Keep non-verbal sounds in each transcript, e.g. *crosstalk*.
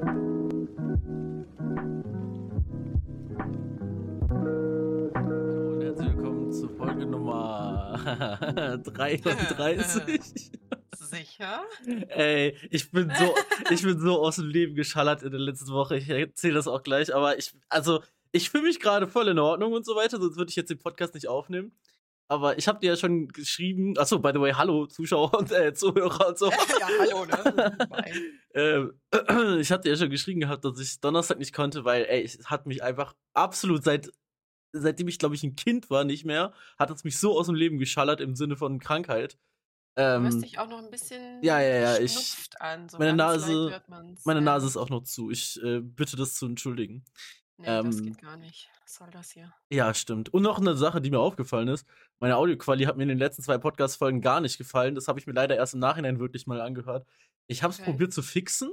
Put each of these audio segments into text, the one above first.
Und herzlich willkommen zu Folge Nummer *laughs* 33. *laughs* Sicher? Ey, ich bin so, ich bin so aus dem Leben geschallert in der letzten Woche. Ich erzähle das auch gleich, aber ich, also, ich fühle mich gerade voll in Ordnung und so weiter, sonst würde ich jetzt den Podcast nicht aufnehmen. Aber ich habe dir ja schon geschrieben, achso, by the way, hallo Zuschauer und äh, Zuhörer und so. *laughs* ja, hallo, ne? *laughs* ähm, *clears throat* ich hatte ja schon geschrieben gehabt, dass ich Donnerstag nicht konnte, weil, ey, es hat mich einfach absolut seit, seitdem ich, glaube ich, ein Kind war, nicht mehr, hat es mich so aus dem Leben geschallert im Sinne von Krankheit. Ähm, du hörst dich auch noch ein bisschen ja, ja, ja, ich, an. So meine Nase, meine Nase ist auch noch zu. Ich äh, bitte das zu entschuldigen. Nee, ähm, das geht gar nicht. Was soll das hier? Ja, stimmt. Und noch eine Sache, die mir aufgefallen ist. Meine Audioqualität hat mir in den letzten zwei Podcast-Folgen gar nicht gefallen. Das habe ich mir leider erst im Nachhinein wirklich mal angehört. Ich habe es okay. probiert zu fixen.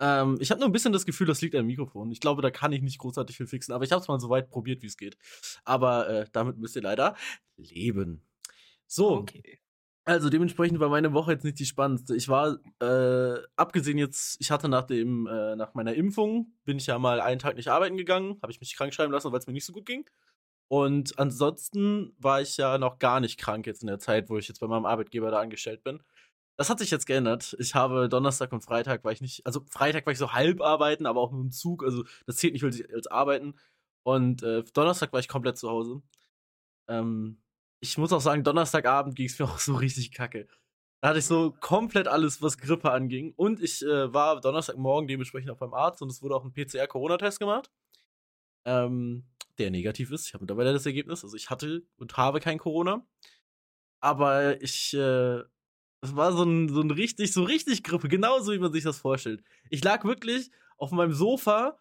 Ähm, ich habe nur ein bisschen das Gefühl, das liegt am Mikrofon. Ich glaube, da kann ich nicht großartig viel fixen, aber ich habe es mal so weit probiert, wie es geht. Aber äh, damit müsst ihr leider leben. So, okay. Also dementsprechend war meine Woche jetzt nicht die spannendste. Ich war, äh, abgesehen jetzt, ich hatte nach dem, äh, nach meiner Impfung, bin ich ja mal einen Tag nicht arbeiten gegangen, habe ich mich krank schreiben lassen, weil es mir nicht so gut ging. Und ansonsten war ich ja noch gar nicht krank jetzt in der Zeit, wo ich jetzt bei meinem Arbeitgeber da angestellt bin. Das hat sich jetzt geändert. Ich habe Donnerstag und Freitag war ich nicht, also Freitag war ich so halb arbeiten, aber auch nur im Zug, also das zählt nicht als arbeiten. Und äh, Donnerstag war ich komplett zu Hause. Ähm, ich muss auch sagen, Donnerstagabend ging es mir *laughs* auch so richtig kacke. Da hatte ich so komplett alles, was Grippe anging. Und ich äh, war Donnerstagmorgen dementsprechend auch beim Arzt und es wurde auch ein PCR-Corona-Test gemacht. Ähm, der negativ ist. Ich habe mittlerweile das Ergebnis. Also ich hatte und habe kein Corona. Aber ich, äh, es war so ein, so ein richtig, so richtig Grippe, genauso wie man sich das vorstellt. Ich lag wirklich auf meinem Sofa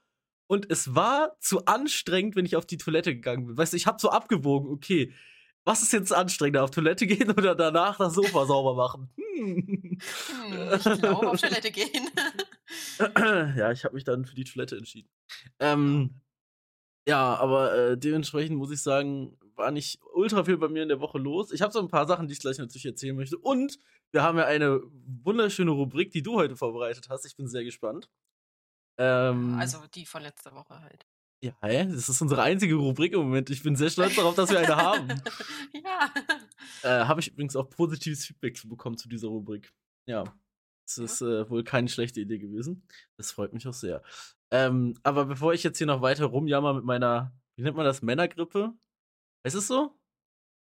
und es war zu anstrengend, wenn ich auf die Toilette gegangen bin. Weißt du, ich habe so abgewogen, okay, was ist jetzt anstrengender, auf Toilette gehen oder danach das Sofa sauber machen? Hm. hm ich glaube, auf *laughs* Toilette gehen. ja, ich habe mich dann für die Toilette entschieden. Ähm, ja, aber äh, dementsprechend muss ich sagen, war nicht ultra viel bei mir in der Woche los. Ich habe so ein paar Sachen, die ich gleich natürlich erzählen möchte. Und wir haben ja eine wunderschöne Rubrik, die du heute vorbereitet hast. Ich bin sehr gespannt. Ähm, also die von letzter Woche halt. Ja, hä? das ist unsere einzige Rubrik im Moment. Ich bin sehr stolz darauf, dass wir eine haben. *laughs* ja. Äh, Habe ich übrigens auch positives Feedback bekommen zu dieser Rubrik. Ja. Das ist äh, wohl keine schlechte Idee gewesen. Das freut mich auch sehr. Ähm, aber bevor ich jetzt hier noch weiter rumjammer mit meiner, wie nennt man das, Männergrippe? Ist es so?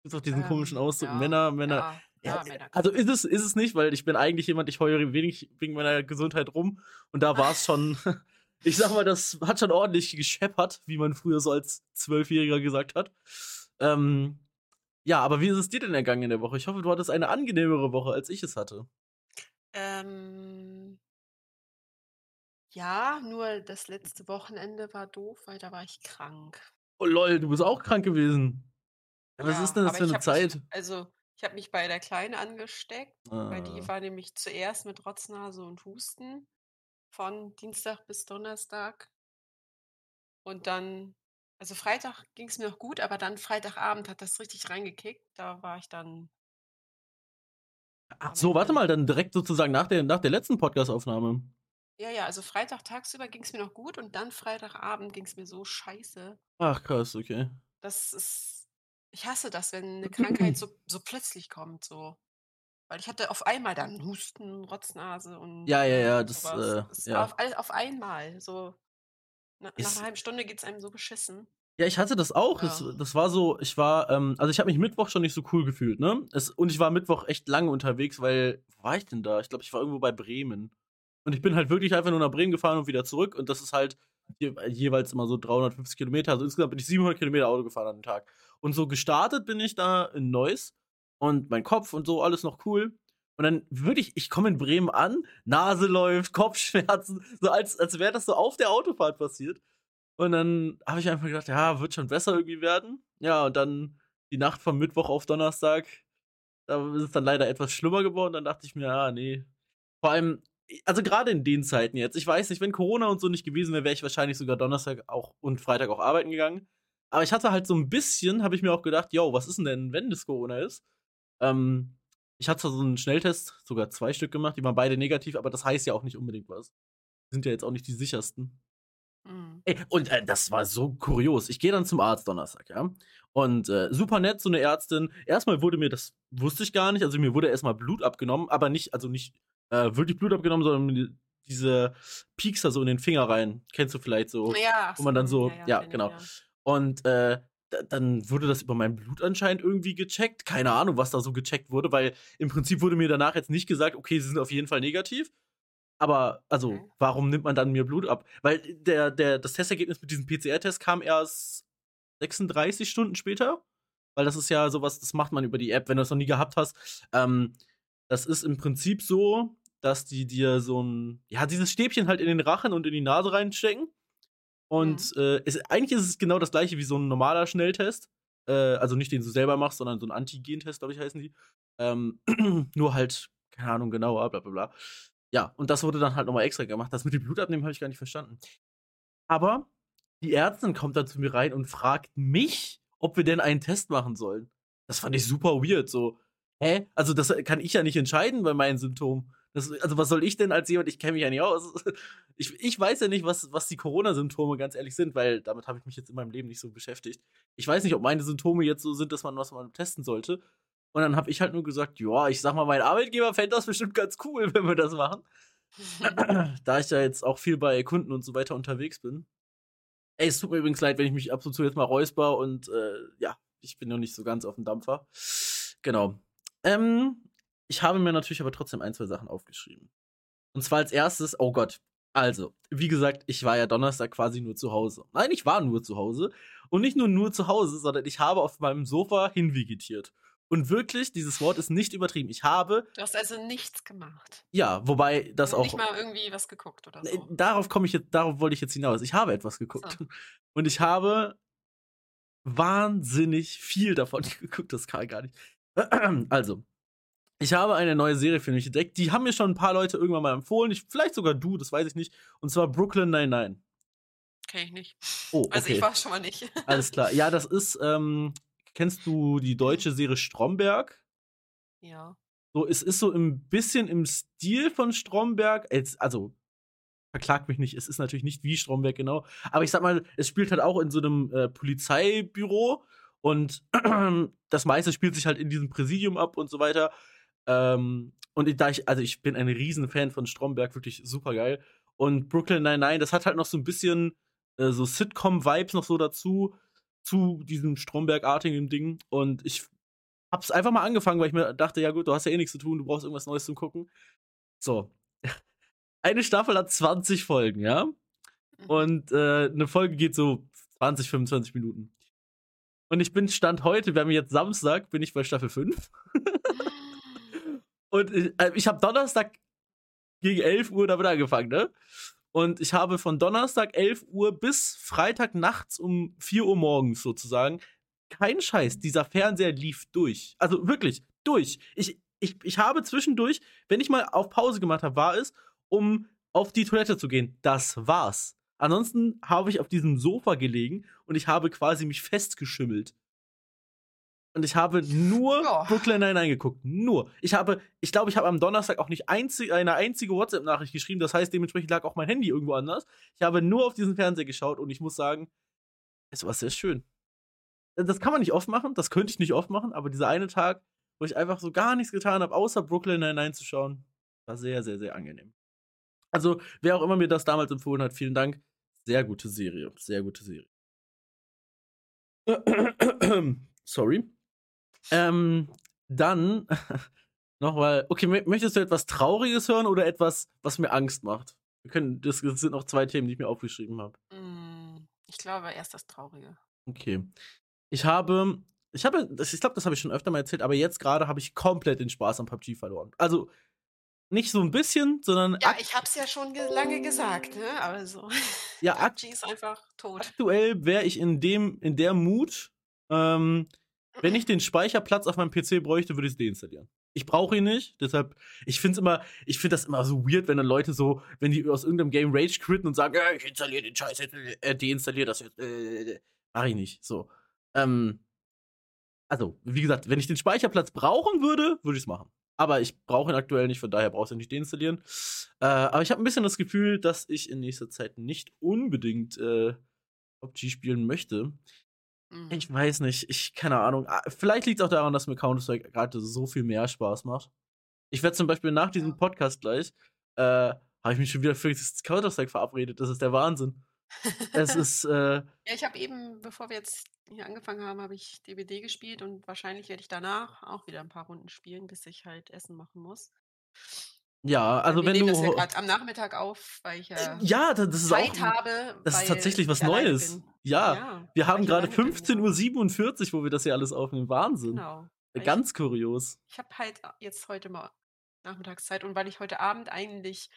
Gibt auch diesen ähm, komischen Ausdruck, ja, Männer, Männer. Ja, ja, ja also ist es, ist es nicht, weil ich bin eigentlich jemand, ich heule wenig wegen meiner Gesundheit rum und da war es schon *laughs* ich sag mal, das hat schon ordentlich gescheppert, wie man früher so als Zwölfjähriger gesagt hat. Ähm, ja, aber wie ist es dir denn ergangen in der Woche? Ich hoffe, du hattest eine angenehmere Woche, als ich es hatte. Ähm, ja, nur das letzte Wochenende war doof, weil da war ich krank. Oh lol, du bist auch krank gewesen. Ja, was ja, ist denn das für eine Zeit? Mich, also, ich habe mich bei der Kleinen angesteckt, ah. weil die ah. war nämlich zuerst mit Rotznase und Husten von Dienstag bis Donnerstag. Und dann, also Freitag ging es mir noch gut, aber dann Freitagabend hat das richtig reingekickt. Da war ich dann. Ach so, warte mal, dann direkt sozusagen nach der, nach der letzten Podcast-Aufnahme. Ja, ja, also Freitag tagsüber ging es mir noch gut und dann Freitagabend ging es mir so scheiße. Ach krass, okay. Das ist. Ich hasse das, wenn eine Krankheit so, so plötzlich kommt, so. Weil ich hatte auf einmal dann Husten, Rotznase und. Ja, ja, ja, das. Äh, ja. Auf, alles auf einmal. So. Na, nach einer halben Stunde geht es einem so beschissen. Ja, ich hatte das auch. Ja. Das, das war so, ich war, ähm, also ich habe mich Mittwoch schon nicht so cool gefühlt, ne? Es, und ich war Mittwoch echt lange unterwegs, weil, wo war ich denn da? Ich glaube, ich war irgendwo bei Bremen. Und ich bin halt wirklich einfach nur nach Bremen gefahren und wieder zurück. Und das ist halt je, jeweils immer so 350 Kilometer. Also insgesamt bin ich 700 Kilometer Auto gefahren an dem Tag. Und so gestartet bin ich da in Neuss und mein Kopf und so, alles noch cool. Und dann wirklich, ich komme in Bremen an, Nase läuft, Kopfschmerzen, *laughs* so als, als wäre das so auf der Autofahrt passiert. Und dann habe ich einfach gedacht, ja, wird schon besser irgendwie werden. Ja, und dann die Nacht vom Mittwoch auf Donnerstag, da ist es dann leider etwas schlimmer geworden. Dann dachte ich mir, ah, nee. Vor allem, also gerade in den Zeiten jetzt, ich weiß nicht, wenn Corona und so nicht gewesen wäre, wäre ich wahrscheinlich sogar Donnerstag auch und Freitag auch arbeiten gegangen. Aber ich hatte halt so ein bisschen, habe ich mir auch gedacht, yo, was ist denn, wenn das Corona ist? Ähm, ich hatte so einen Schnelltest, sogar zwei Stück gemacht, die waren beide negativ, aber das heißt ja auch nicht unbedingt was. sind ja jetzt auch nicht die sichersten. Mhm. Ey, und äh, das war so kurios. Ich gehe dann zum Arzt Donnerstag, ja. Und äh, super nett, so eine Ärztin. Erstmal wurde mir, das wusste ich gar nicht, also mir wurde erstmal Blut abgenommen, aber nicht, also nicht äh, wirklich Blut abgenommen, sondern diese Piekser so in den Finger rein. Kennst du vielleicht so? Ja. Wo man dann so, ja, ja, ja genau. Ja. Und äh, dann wurde das über mein Blut anscheinend irgendwie gecheckt. Keine Ahnung, was da so gecheckt wurde, weil im Prinzip wurde mir danach jetzt nicht gesagt, okay, sie sind auf jeden Fall negativ. Aber, also, okay. warum nimmt man dann mir Blut ab? Weil der, der, das Testergebnis mit diesem PCR-Test kam erst 36 Stunden später. Weil das ist ja sowas, das macht man über die App, wenn du es noch nie gehabt hast. Ähm, das ist im Prinzip so, dass die dir so ein, ja, dieses Stäbchen halt in den Rachen und in die Nase reinstecken. Und mhm. äh, es, eigentlich ist es genau das gleiche wie so ein normaler Schnelltest. Äh, also nicht den du selber machst, sondern so ein Antigen-Test, glaube ich, heißen die. Ähm, *clears throat* nur halt, keine Ahnung, genauer, bla bla bla. Ja, und das wurde dann halt nochmal extra gemacht. Das mit dem Blutabnehmen habe ich gar nicht verstanden. Aber die Ärztin kommt dann zu mir rein und fragt mich, ob wir denn einen Test machen sollen. Das fand ich super weird. So, hä? Also, das kann ich ja nicht entscheiden bei meinen Symptomen. Das, also, was soll ich denn als jemand? Ich kenne mich ja nicht aus. *laughs* Ich, ich weiß ja nicht, was, was die Corona-Symptome ganz ehrlich sind, weil damit habe ich mich jetzt in meinem Leben nicht so beschäftigt. Ich weiß nicht, ob meine Symptome jetzt so sind, dass man was mal testen sollte. Und dann habe ich halt nur gesagt, ja, ich sag mal, mein Arbeitgeber fände das bestimmt ganz cool, *laughs* wenn wir das machen. *laughs* da ich ja jetzt auch viel bei Kunden und so weiter unterwegs bin. Ey, es tut mir übrigens leid, wenn ich mich ab und zu jetzt mal räusper und äh, ja, ich bin noch nicht so ganz auf dem Dampfer. Genau. Ähm, ich habe mir natürlich aber trotzdem ein, zwei Sachen aufgeschrieben. Und zwar als erstes, oh Gott, also, wie gesagt, ich war ja Donnerstag quasi nur zu Hause. Nein, ich war nur zu Hause. Und nicht nur nur zu Hause, sondern ich habe auf meinem Sofa hinvegetiert. Und wirklich, dieses Wort ist nicht übertrieben. Ich habe. Du hast also nichts gemacht. Ja, wobei das auch. Nicht mal irgendwie was geguckt oder so. Darauf komme ich jetzt, darauf wollte ich jetzt hinaus. Ich habe etwas geguckt. So. Und ich habe wahnsinnig viel davon *laughs* geguckt. Das kann ich gar nicht. Also, ich habe eine neue Serie für mich entdeckt. Die haben mir schon ein paar Leute irgendwann mal empfohlen. Ich, vielleicht sogar du, das weiß ich nicht. Und zwar Brooklyn 99. Kenn ich nicht. Oh, okay. Also ich war schon mal nicht. *laughs* Alles klar. Ja, das ist, ähm, kennst du die deutsche Serie Stromberg? Ja. So, es ist so ein bisschen im Stil von Stromberg. Also, verklagt mich nicht, es ist natürlich nicht wie Stromberg genau. Aber ich sag mal, es spielt halt auch in so einem äh, Polizeibüro. Und *clears throat* das meiste spielt sich halt in diesem Präsidium ab und so weiter. Ähm, und da ich, also ich bin ein Riesenfan von Stromberg, wirklich super geil. Und Brooklyn 99, das hat halt noch so ein bisschen äh, so Sitcom-Vibes noch so dazu, zu diesem Stromberg-artigen Ding. Und ich hab's einfach mal angefangen, weil ich mir dachte, ja gut, du hast ja eh nichts zu tun, du brauchst irgendwas Neues zum Gucken. So. *laughs* Eine Staffel hat 20 Folgen, ja? Mhm. Und äh, eine Folge geht so 20, 25 Minuten. Und ich bin Stand heute, wir haben jetzt Samstag, bin ich bei Staffel 5. *laughs* Und ich, äh, ich habe Donnerstag gegen 11 Uhr damit angefangen, ne? Und ich habe von Donnerstag 11 Uhr bis Freitag nachts um 4 Uhr morgens sozusagen, kein Scheiß, dieser Fernseher lief durch. Also wirklich, durch. Ich, ich, ich habe zwischendurch, wenn ich mal auf Pause gemacht habe, war es, um auf die Toilette zu gehen. Das war's. Ansonsten habe ich auf diesem Sofa gelegen und ich habe quasi mich festgeschimmelt. Und ich habe nur oh. Brooklyn Nine-Nine geguckt. Nur. Ich habe, ich glaube, ich habe am Donnerstag auch nicht einzig, eine einzige WhatsApp-Nachricht geschrieben. Das heißt, dementsprechend lag auch mein Handy irgendwo anders. Ich habe nur auf diesen Fernseher geschaut und ich muss sagen, es war sehr schön. Das kann man nicht oft machen, das könnte ich nicht oft machen, aber dieser eine Tag, wo ich einfach so gar nichts getan habe, außer Brooklyn Nine-Nine zu schauen, war sehr, sehr, sehr angenehm. Also, wer auch immer mir das damals empfohlen hat, vielen Dank. Sehr gute Serie. Sehr gute Serie. *clears throat* Sorry. Ähm, dann *laughs* nochmal, okay, möchtest du etwas Trauriges hören oder etwas, was mir Angst macht? Wir können, das, das sind noch zwei Themen, die ich mir aufgeschrieben habe. Mm, ich glaube erst das Traurige. Okay. Ich habe, ich habe, ich glaube, das habe ich schon öfter mal erzählt, aber jetzt gerade habe ich komplett den Spaß am PUBG verloren. Also nicht so ein bisschen, sondern. Ja, ich habe es ja schon ge lange gesagt, ne? Also. Ja, *laughs* PUBG ist einfach tot. Aktuell wäre ich in dem, in der Mut, ähm, wenn ich den Speicherplatz auf meinem PC bräuchte, würde ich es deinstallieren. Ich brauche ihn nicht, deshalb, ich finde immer, ich finde das immer so weird, wenn dann Leute so, wenn die aus irgendeinem Game Rage quitten und sagen, äh, ich installiere den Scheiß jetzt, äh, deinstalliere das jetzt, äh, mach ich nicht, so. Ähm, also, wie gesagt, wenn ich den Speicherplatz brauchen würde, würde ich es machen. Aber ich brauche ihn aktuell nicht, von daher brauchst du ihn nicht deinstallieren. Äh, aber ich habe ein bisschen das Gefühl, dass ich in nächster Zeit nicht unbedingt äh, PUBG spielen möchte. Mhm. Ich weiß nicht, ich, keine Ahnung. Ah, vielleicht liegt es auch daran, dass mir Counter-Strike gerade so viel mehr Spaß macht. Ich werde zum Beispiel nach diesem Podcast gleich, äh, habe ich mich schon wieder für Counter-Strike verabredet. Das ist der Wahnsinn. es *laughs* ist. Äh, ja, ich habe eben, bevor wir jetzt hier angefangen haben, habe ich DBD gespielt und wahrscheinlich werde ich danach auch wieder ein paar Runden spielen, bis ich halt Essen machen muss. Ja, also wir wenn nehmen du. Das ja gerade am Nachmittag auf, weil ich ja, ja das ist Zeit auch, habe. Das ist tatsächlich was Neues. Ja, ja, wir haben gerade 15.47 Uhr, wo wir das hier alles aufnehmen. Wahnsinn. Genau. Ganz ich, kurios. Ich habe halt jetzt heute mal Nachmittagszeit und weil ich heute Abend eigentlich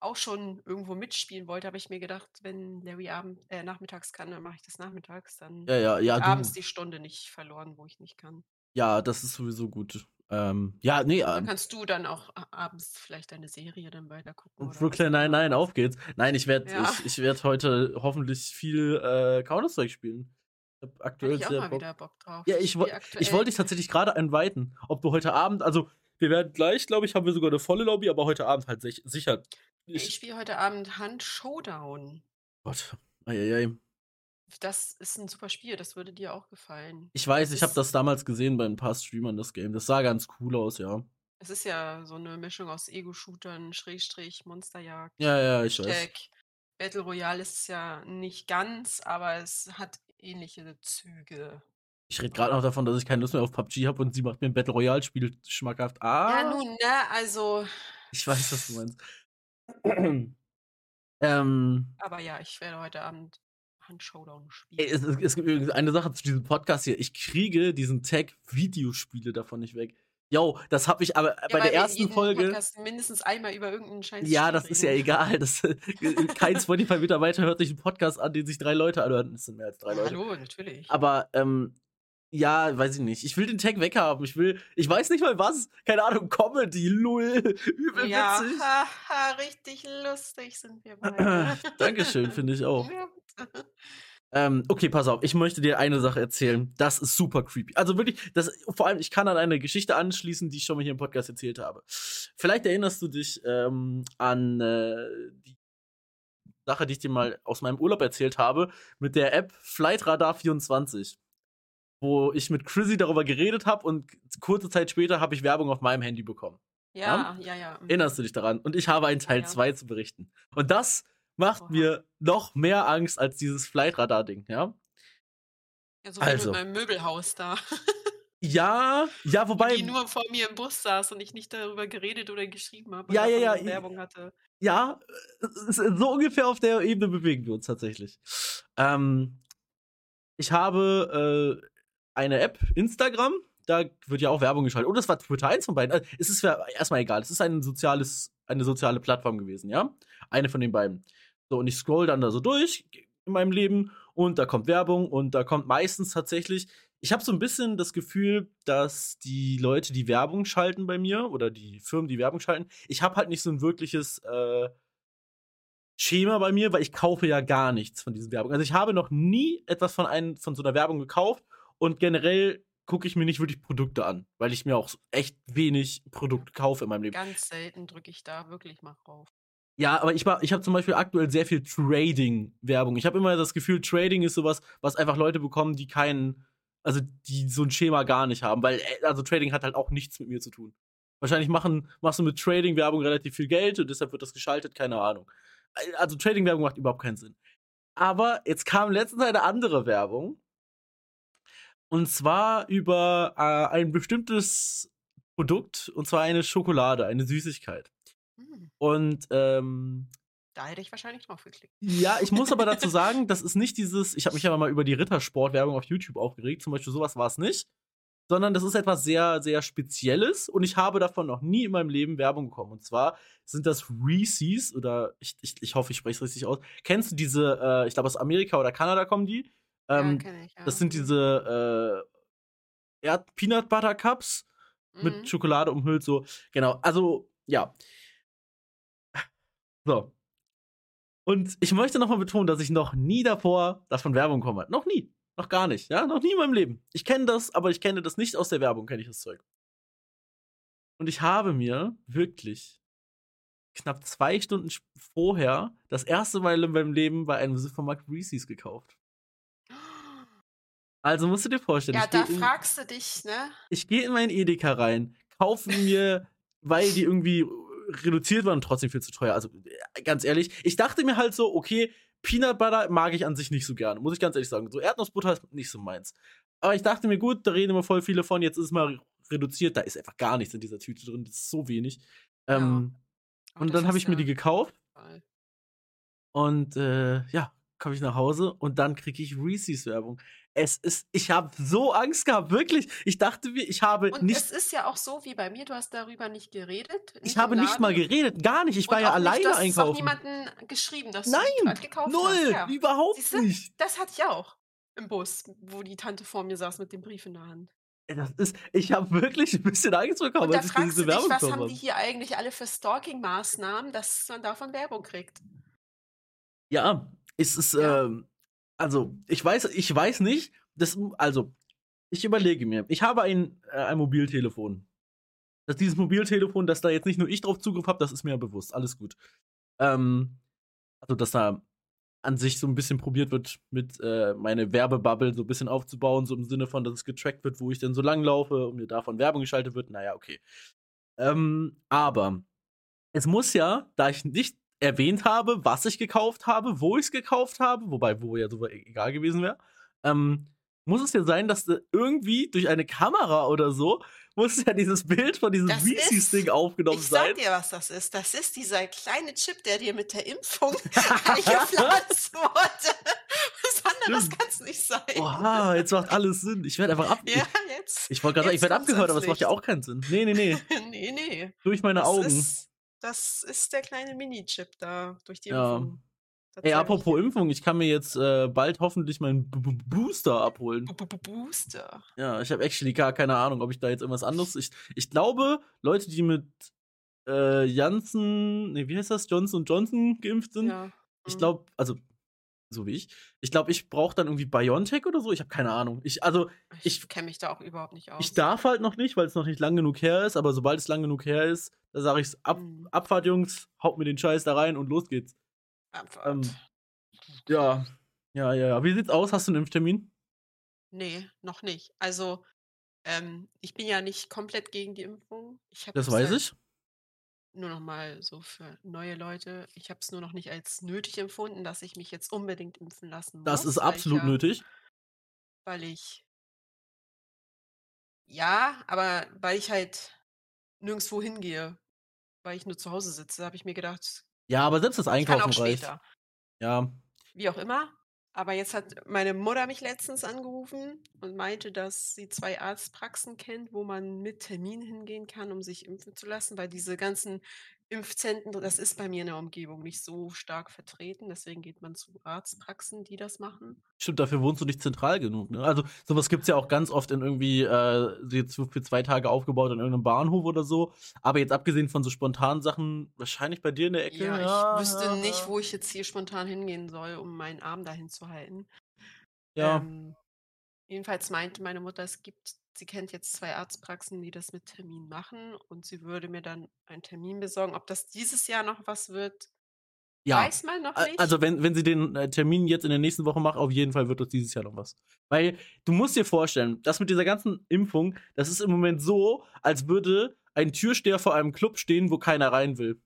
auch schon irgendwo mitspielen wollte, habe ich mir gedacht, wenn Larry Abend, äh, nachmittags kann, dann mache ich das nachmittags. Dann ja, ja, ja, abends die Stunde nicht verloren, wo ich nicht kann. Ja, das ist sowieso gut. Ähm, ja, nee. Dann ähm, kannst du dann auch abends vielleicht deine Serie dann weiter gucken. Brooklyn, nein, nein, auf geht's. Nein, ich werde ja. ich, ich werd heute hoffentlich viel äh, Counter-Strike spielen. Ich hab aktuell ich auch mal Bock. wieder Bock drauf. Ja, ich, ich wollte dich tatsächlich gerade entweiten, ob du heute Abend, also wir werden gleich, glaube ich, haben wir sogar eine volle Lobby, aber heute Abend halt sicher ich, ich spiele heute Abend Hand Showdown. Gott. Eieiei. Das ist ein super Spiel, das würde dir auch gefallen. Ich weiß, das ich habe das damals gesehen bei ein paar Streamern, das Game. Das sah ganz cool aus, ja. Es ist ja so eine Mischung aus Ego-Shootern, Schrägstrich, Monsterjagd. Ja, ja, ich weiß. Battle Royale ist es ja nicht ganz, aber es hat ähnliche Züge. Ich rede gerade noch davon, dass ich keine Lust mehr auf PUBG habe und sie macht mir ein Battle Royale-Spiel schmackhaft. Ah. Ja, nun, ne, also. Ich weiß, was du meinst. *clears throat* ähm, Aber ja, ich werde heute Abend Hand Showdown spielen. Es, es, es, gibt übrigens eine Sache zu diesem Podcast hier. Ich kriege diesen Tag Videospiele davon nicht weg. Yo, das habe ich aber ja, bei der ersten Folge. Podcast mindestens einmal über irgendeinen Scheiß. Ja, das ist ja egal. Das, *laughs* kein Spotify-Mitarbeiter hört sich einen Podcast an, den sich drei Leute anhören. Es sind mehr als drei Leute. Hallo, natürlich. Aber ähm, ja, weiß ich nicht. Ich will den Tag weghaben. Ich will, ich weiß nicht mal was. Keine Ahnung, Comedy, lull, *laughs* übel ja, witzig. Ja, richtig lustig sind wir beide. *clears throat* Dankeschön, finde ich auch. *laughs* ähm, okay, pass auf. Ich möchte dir eine Sache erzählen. Das ist super creepy. Also wirklich, das, vor allem, ich kann an eine Geschichte anschließen, die ich schon mal hier im Podcast erzählt habe. Vielleicht erinnerst du dich ähm, an äh, die Sache, die ich dir mal aus meinem Urlaub erzählt habe, mit der App Flightradar 24 wo ich mit Chrissy darüber geredet habe und kurze Zeit später habe ich Werbung auf meinem Handy bekommen. Ja, ja, ja. ja. Mhm. Erinnerst du dich daran? Und ich habe einen Teil 2 ja. zu berichten. Und das macht Oha. mir noch mehr Angst als dieses Flightradar-Ding, ja? Ja, so wie also. mit meinem Möbelhaus da. ja, ja, *laughs* wobei. Wo die nur vor mir im Bus saß und ich nicht darüber geredet oder geschrieben habe. Ja, ja, ja. Werbung hatte. Ja, so ungefähr auf der Ebene bewegen wir uns tatsächlich. Ähm, ich habe äh, eine App, Instagram, da wird ja auch Werbung geschaltet. Und das war Twitter, eins von beiden. Also, es ist erstmal egal. Es ist ein soziales, eine soziale Plattform gewesen, ja? Eine von den beiden. So, und ich scroll dann da so durch in meinem Leben und da kommt Werbung und da kommt meistens tatsächlich. Ich habe so ein bisschen das Gefühl, dass die Leute, die Werbung schalten bei mir oder die Firmen, die Werbung schalten, ich habe halt nicht so ein wirkliches äh, Schema bei mir, weil ich kaufe ja gar nichts von diesen Werbungen. Also ich habe noch nie etwas von, einem, von so einer Werbung gekauft und generell gucke ich mir nicht wirklich Produkte an, weil ich mir auch echt wenig Produkte kaufe in meinem Leben. Ganz selten drücke ich da wirklich mal drauf. Ja, aber ich, ich habe zum Beispiel aktuell sehr viel Trading-Werbung. Ich habe immer das Gefühl, Trading ist sowas, was einfach Leute bekommen, die keinen, also die so ein Schema gar nicht haben, weil äh, also Trading hat halt auch nichts mit mir zu tun. Wahrscheinlich machen, machst du mit Trading-Werbung relativ viel Geld und deshalb wird das geschaltet, keine Ahnung. Also Trading-Werbung macht überhaupt keinen Sinn. Aber jetzt kam letztens eine andere Werbung, und zwar über äh, ein bestimmtes Produkt, und zwar eine Schokolade, eine Süßigkeit. Mhm. Und ähm, da hätte ich wahrscheinlich drauf geklickt. Ja, ich muss aber dazu *laughs* sagen, das ist nicht dieses, ich habe mich aber mal über die Rittersport-Werbung auf YouTube aufgeregt, zum Beispiel sowas war es nicht, sondern das ist etwas sehr, sehr Spezielles und ich habe davon noch nie in meinem Leben Werbung bekommen. Und zwar sind das Reese's oder ich, ich, ich hoffe, ich spreche es richtig aus. Kennst du diese, äh, ich glaube aus Amerika oder Kanada kommen die? Ähm, ja, ich, ja. Das sind diese äh, Erd Peanut Butter Cups mhm. mit Schokolade umhüllt, so. Genau. Also, ja. So. Und ich möchte nochmal betonen, dass ich noch nie davor davon Werbung komme. Noch nie. Noch gar nicht. Ja, noch nie in meinem Leben. Ich kenne das, aber ich kenne das nicht aus der Werbung, kenne ich das Zeug. Und ich habe mir wirklich knapp zwei Stunden vorher das erste Mal in meinem Leben bei einem Supermarkt Reese's gekauft. Also musst du dir vorstellen. Ja, da in, fragst du dich, ne? Ich gehe in meinen Edeka rein, kaufe mir, weil die irgendwie reduziert waren und trotzdem viel zu teuer. Also ganz ehrlich, ich dachte mir halt so, okay, Peanut Butter mag ich an sich nicht so gerne, muss ich ganz ehrlich sagen. So Erdnussbutter ist nicht so meins. Aber ich dachte mir, gut, da reden immer voll viele von, jetzt ist es mal reduziert, da ist einfach gar nichts in dieser Tüte drin, das ist so wenig. Ja. Ähm, und dann habe ich mir die gekauft. Und äh, ja, komme ich nach Hause und dann kriege ich Reese's Werbung. Es ist, ich habe so Angst gehabt, wirklich. Ich dachte mir, ich habe und nicht. Es ist ja auch so wie bei mir, du hast darüber nicht geredet. Nicht ich habe nicht mal geredet, gar nicht. Ich war ja alleine nicht, du hast einkaufen. Du hast niemanden geschrieben, dass Nein, du die gekauft null, hast. Ja. überhaupt Siehste, nicht. Das hatte ich auch im Bus, wo die Tante vor mir saß mit dem Brief in der Hand. Das ist, ich habe wirklich ein bisschen Angst bekommen, und als ich diese Werbung dich, Was haben die hier eigentlich alle für Stalking-Maßnahmen, dass man davon Werbung kriegt? Ja, es ist, ja. Ähm, also ich weiß, ich weiß nicht, das, also ich überlege mir, ich habe ein, äh, ein Mobiltelefon. Dass dieses Mobiltelefon, dass da jetzt nicht nur ich drauf Zugriff habe, das ist mir ja bewusst, alles gut. Ähm, also dass da an sich so ein bisschen probiert wird, mit äh, meine Werbebubble so ein bisschen aufzubauen, so im Sinne von, dass es getrackt wird, wo ich denn so lang laufe und mir davon Werbung geschaltet wird. Naja, okay. Ähm, aber es muss ja, da ich nicht erwähnt habe, was ich gekauft habe, wo ich es gekauft habe, wobei, wo ja so egal gewesen wäre, ähm, muss es ja sein, dass irgendwie durch eine Kamera oder so muss ja dieses Bild von diesem Reese's-Ding aufgenommen ich sein. Ich sag dir, was das ist. Das ist dieser kleine Chip, der dir mit der Impfung *laughs* eingepflanzt wurde. Was anderes kann es nicht sein. Oha, jetzt macht alles Sinn. Ich werde einfach ab. Ja, jetzt. Ich wollte gerade sagen, ich werde abgehört, aber es macht ja auch keinen Sinn. Nee, nee, nee. *laughs* nee, nee. Durch meine das Augen. Ist, das ist der kleine Mini-Chip da, durch die Impfung. Ja. Ey, apropos Impfung, ich kann mir jetzt äh, bald hoffentlich meinen B -B Booster abholen. B Booster? Ja, ich habe actually gar keine Ahnung, ob ich da jetzt irgendwas anderes. Ich, ich glaube, Leute, die mit äh, Janssen, nee, wie heißt das? Johnson Johnson geimpft sind. Ja. Ich mhm. glaube, also so wie ich. Ich glaube, ich brauche dann irgendwie BioNTech oder so. Ich habe keine Ahnung. Ich, also, ich, ich kenne mich da auch überhaupt nicht aus. Ich darf halt noch nicht, weil es noch nicht lang genug her ist. Aber sobald es lang genug her ist, da sage ich Ab, mhm. Abfahrt, Jungs, haut mir den Scheiß da rein und los geht's. Ähm, ja, ja, ja, ja. Wie sieht's aus? Hast du einen Impftermin? Nee, noch nicht. Also, ähm, ich bin ja nicht komplett gegen die Impfung. Das weiß ich. Nur noch mal so für neue Leute. Ich habe es nur noch nicht als nötig empfunden, dass ich mich jetzt unbedingt impfen lassen muss. Das ist absolut ja, nötig. Weil ich. Ja, aber weil ich halt nirgendwo hingehe, weil ich nur zu Hause sitze, habe ich mir gedacht, ja, aber selbst das Einkaufen reicht. Ja. Wie auch immer. Aber jetzt hat meine Mutter mich letztens angerufen und meinte, dass sie zwei Arztpraxen kennt, wo man mit Termin hingehen kann, um sich impfen zu lassen, weil diese ganzen Impfzentren, das ist bei mir in der Umgebung nicht so stark vertreten. Deswegen geht man zu Arztpraxen, die das machen. Stimmt, dafür wohnst du nicht zentral genug. Ne? Also sowas gibt es ja auch ganz oft in irgendwie, äh, jetzt für zwei Tage aufgebaut in irgendeinem Bahnhof oder so. Aber jetzt abgesehen von so spontanen Sachen, wahrscheinlich bei dir in der Ecke. Ja, ja. ich wüsste nicht, wo ich jetzt hier spontan hingehen soll, um meinen Arm dahin zu halten. Ja. Ähm, jedenfalls meinte meine Mutter, es gibt sie kennt jetzt zwei Arztpraxen, die das mit Termin machen und sie würde mir dann einen Termin besorgen. Ob das dieses Jahr noch was wird, ja. weiß man noch nicht. Also wenn, wenn sie den äh, Termin jetzt in der nächsten Woche macht, auf jeden Fall wird das dieses Jahr noch was. Weil du musst dir vorstellen, das mit dieser ganzen Impfung, das ist im Moment so, als würde ein Türsteher vor einem Club stehen, wo keiner rein will.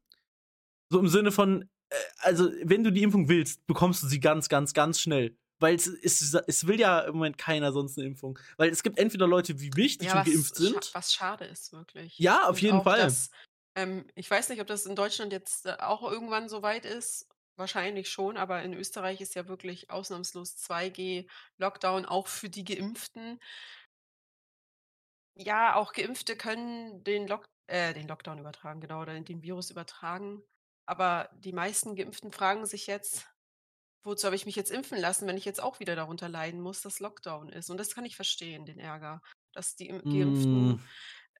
So im Sinne von, äh, also wenn du die Impfung willst, bekommst du sie ganz, ganz, ganz schnell. Weil es, es, es will ja im Moment keiner sonst eine Impfung. Weil es gibt entweder Leute wie mich, die ja, schon geimpft sind. Was schade ist, wirklich. Ja, auf Und jeden Fall. Das, ähm, ich weiß nicht, ob das in Deutschland jetzt äh, auch irgendwann so weit ist. Wahrscheinlich schon, aber in Österreich ist ja wirklich ausnahmslos 2G-Lockdown auch für die Geimpften. Ja, auch Geimpfte können den, Lock äh, den Lockdown übertragen, genau, oder den Virus übertragen. Aber die meisten Geimpften fragen sich jetzt, wozu habe ich mich jetzt impfen lassen, wenn ich jetzt auch wieder darunter leiden muss, dass Lockdown ist? Und das kann ich verstehen, den Ärger, dass die Geimpften. Mm.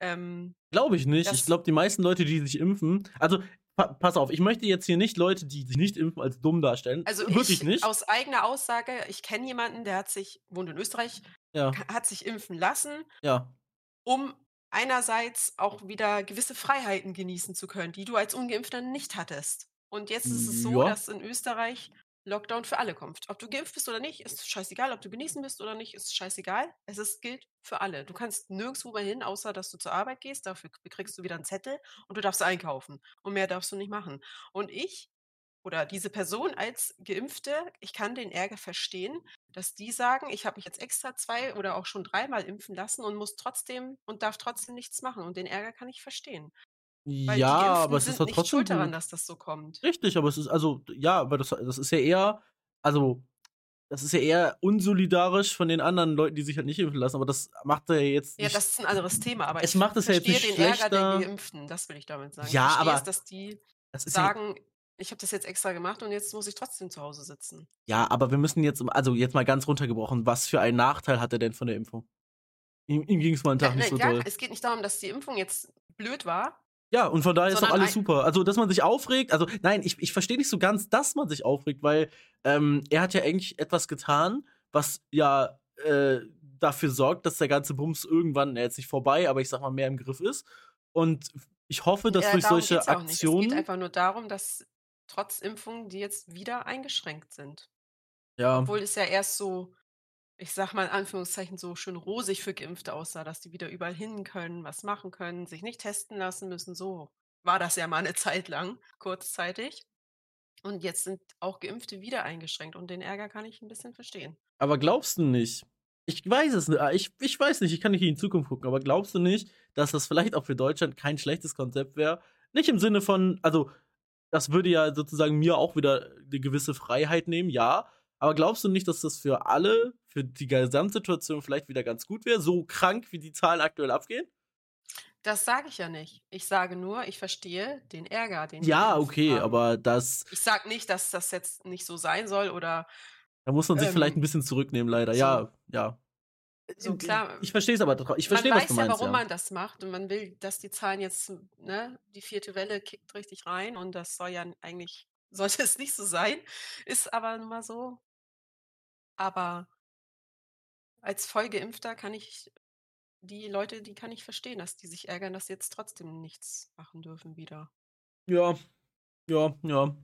Ähm, glaube ich nicht. Ich glaube, die meisten Leute, die sich impfen, also pa pass auf, ich möchte jetzt hier nicht Leute, die sich nicht impfen, als dumm darstellen. Also wirklich ich, nicht. Aus eigener Aussage, ich kenne jemanden, der hat sich, wohnt in Österreich, ja. hat sich impfen lassen, ja. um einerseits auch wieder gewisse Freiheiten genießen zu können, die du als Ungeimpfter nicht hattest. Und jetzt ist es so, Ja. dass in Österreich Lockdown für alle kommt. Ob du geimpft bist oder nicht, ist scheißegal. Ob du genesen bist oder nicht, ist scheißegal. Es ist, gilt für alle. Du kannst nirgendwo mehr hin, außer dass du zur Arbeit gehst. Dafür kriegst du wieder einen Zettel und du darfst einkaufen. Und mehr darfst du nicht machen. Und ich oder diese Person als Geimpfte, ich kann den Ärger verstehen, dass die sagen, ich habe mich jetzt extra zwei oder auch schon dreimal impfen lassen und muss trotzdem und darf trotzdem nichts machen. Und den Ärger kann ich verstehen. Weil Ja, aber es ist nicht trotzdem schuld daran, dass das so kommt. Richtig, aber es ist also, ja, aber das, das ist ja eher, also, das ist ja eher unsolidarisch von den anderen Leuten, die sich halt nicht impfen lassen, aber das macht er ja jetzt Ja, nicht. das ist ein anderes Thema, aber Es ich macht es ja jetzt verstehe nicht den Ärger schlechter. der Geimpften, das will ich damit sagen. Ja, ich verstehe aber es, dass die das ist ja, sagen, ich habe das jetzt extra gemacht und jetzt muss ich trotzdem zu Hause sitzen. ja, aber wir müssen jetzt, also jetzt mal ganz runtergebrochen, was für einen Nachteil hat er denn von der Impfung? Ihm, ihm ging es mal einen Tag Ja, nicht ne, so ja, toll. es geht nicht darum, dass die Impfung jetzt blöd war. Ja, und von daher ist doch alles super. Also, dass man sich aufregt, also nein, ich, ich verstehe nicht so ganz, dass man sich aufregt, weil ähm, er hat ja eigentlich etwas getan, was ja äh, dafür sorgt, dass der ganze Bums irgendwann, jetzt nicht vorbei, aber ich sag mal, mehr im Griff ist. Und ich hoffe, dass Äh, durch solche ja auch nicht. Es geht Aktionen. einfach nur darum, dass trotz Impfung die jetzt wieder eingeschränkt sind. Ja, Obwohl es ja erst so, ich sag mal in Anführungszeichen, so schön rosig für Geimpfte aussah, dass die wieder überall hin können, was machen können, sich nicht testen lassen müssen. So war das ja mal eine *laughs* Zeit lang, kurzzeitig. Und jetzt sind auch Geimpfte wieder eingeschränkt und den Ärger kann ich ein bisschen verstehen. aber glaubst du nicht? Ich weiß es nicht. Ich, ich weiß nicht, ich kann nicht in die Zukunft gucken, aber glaubst du nicht, dass das vielleicht auch für Deutschland kein schlechtes Konzept wäre? Nicht im Sinne von, also, das würde ja sozusagen mir auch wieder eine gewisse Freiheit nehmen, ja. Aber glaubst du nicht, dass das für alle, für die Gesamtsituation vielleicht wieder ganz gut wäre, so krank wie die Zahlen aktuell abgehen? Das sage ich ja nicht. Ich sage nur, ich verstehe den Ärger, den Ja, okay, haben. aber das, Ich sage nicht, dass das jetzt nicht so sein soll oder da muss man sich Ähm, vielleicht ein bisschen zurücknehmen, leider. so. Ja, ja. So, klar. Ich verstehe es aber, ich verstehe, man was weiß du ja, meinst. warum ja. man das macht und man will, dass die Zahlen jetzt, ne, die vierte Welle kickt richtig rein und das soll ja eigentlich, *laughs* sollte es nicht so sein, ist aber nun mal so. Aber als Vollgeimpfter kann ich die Leute, die kann ich verstehen, dass die sich ärgern, dass sie jetzt trotzdem nichts machen dürfen wieder. Ja, ja, ja.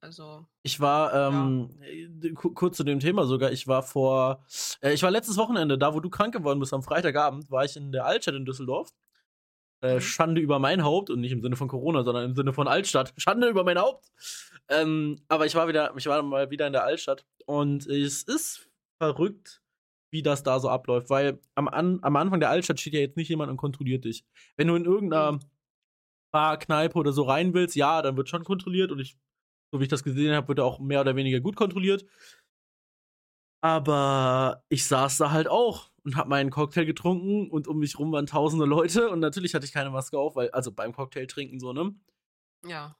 Also, Ich war, ähm, äh, ku- kurz zu dem Thema sogar, ich war vor, äh, ich war letztes Wochenende, da wo du krank geworden bist, am Freitagabend, war ich in der Altstadt in Düsseldorf. Äh, Mhm. Schande über mein Haupt und nicht im Sinne von Corona, sondern im Sinne von Altstadt. Schande über mein Haupt. Ähm, aber ich war wieder, ich war mal wieder in der Altstadt und es ist verrückt, wie das da so abläuft, weil am, an, am Anfang der Altstadt steht ja jetzt nicht jemand und kontrolliert dich. Wenn du in irgendeiner Mhm. Bar, Kneipe oder so rein willst, ja, dann wird schon kontrolliert und ich so wie ich das gesehen habe, wird er auch mehr oder weniger gut kontrolliert. Aber ich saß da halt auch und habe meinen Cocktail getrunken und um mich rum waren tausende Leute und natürlich hatte ich keine Maske auf, weil, also beim Cocktail trinken so, ne? ja.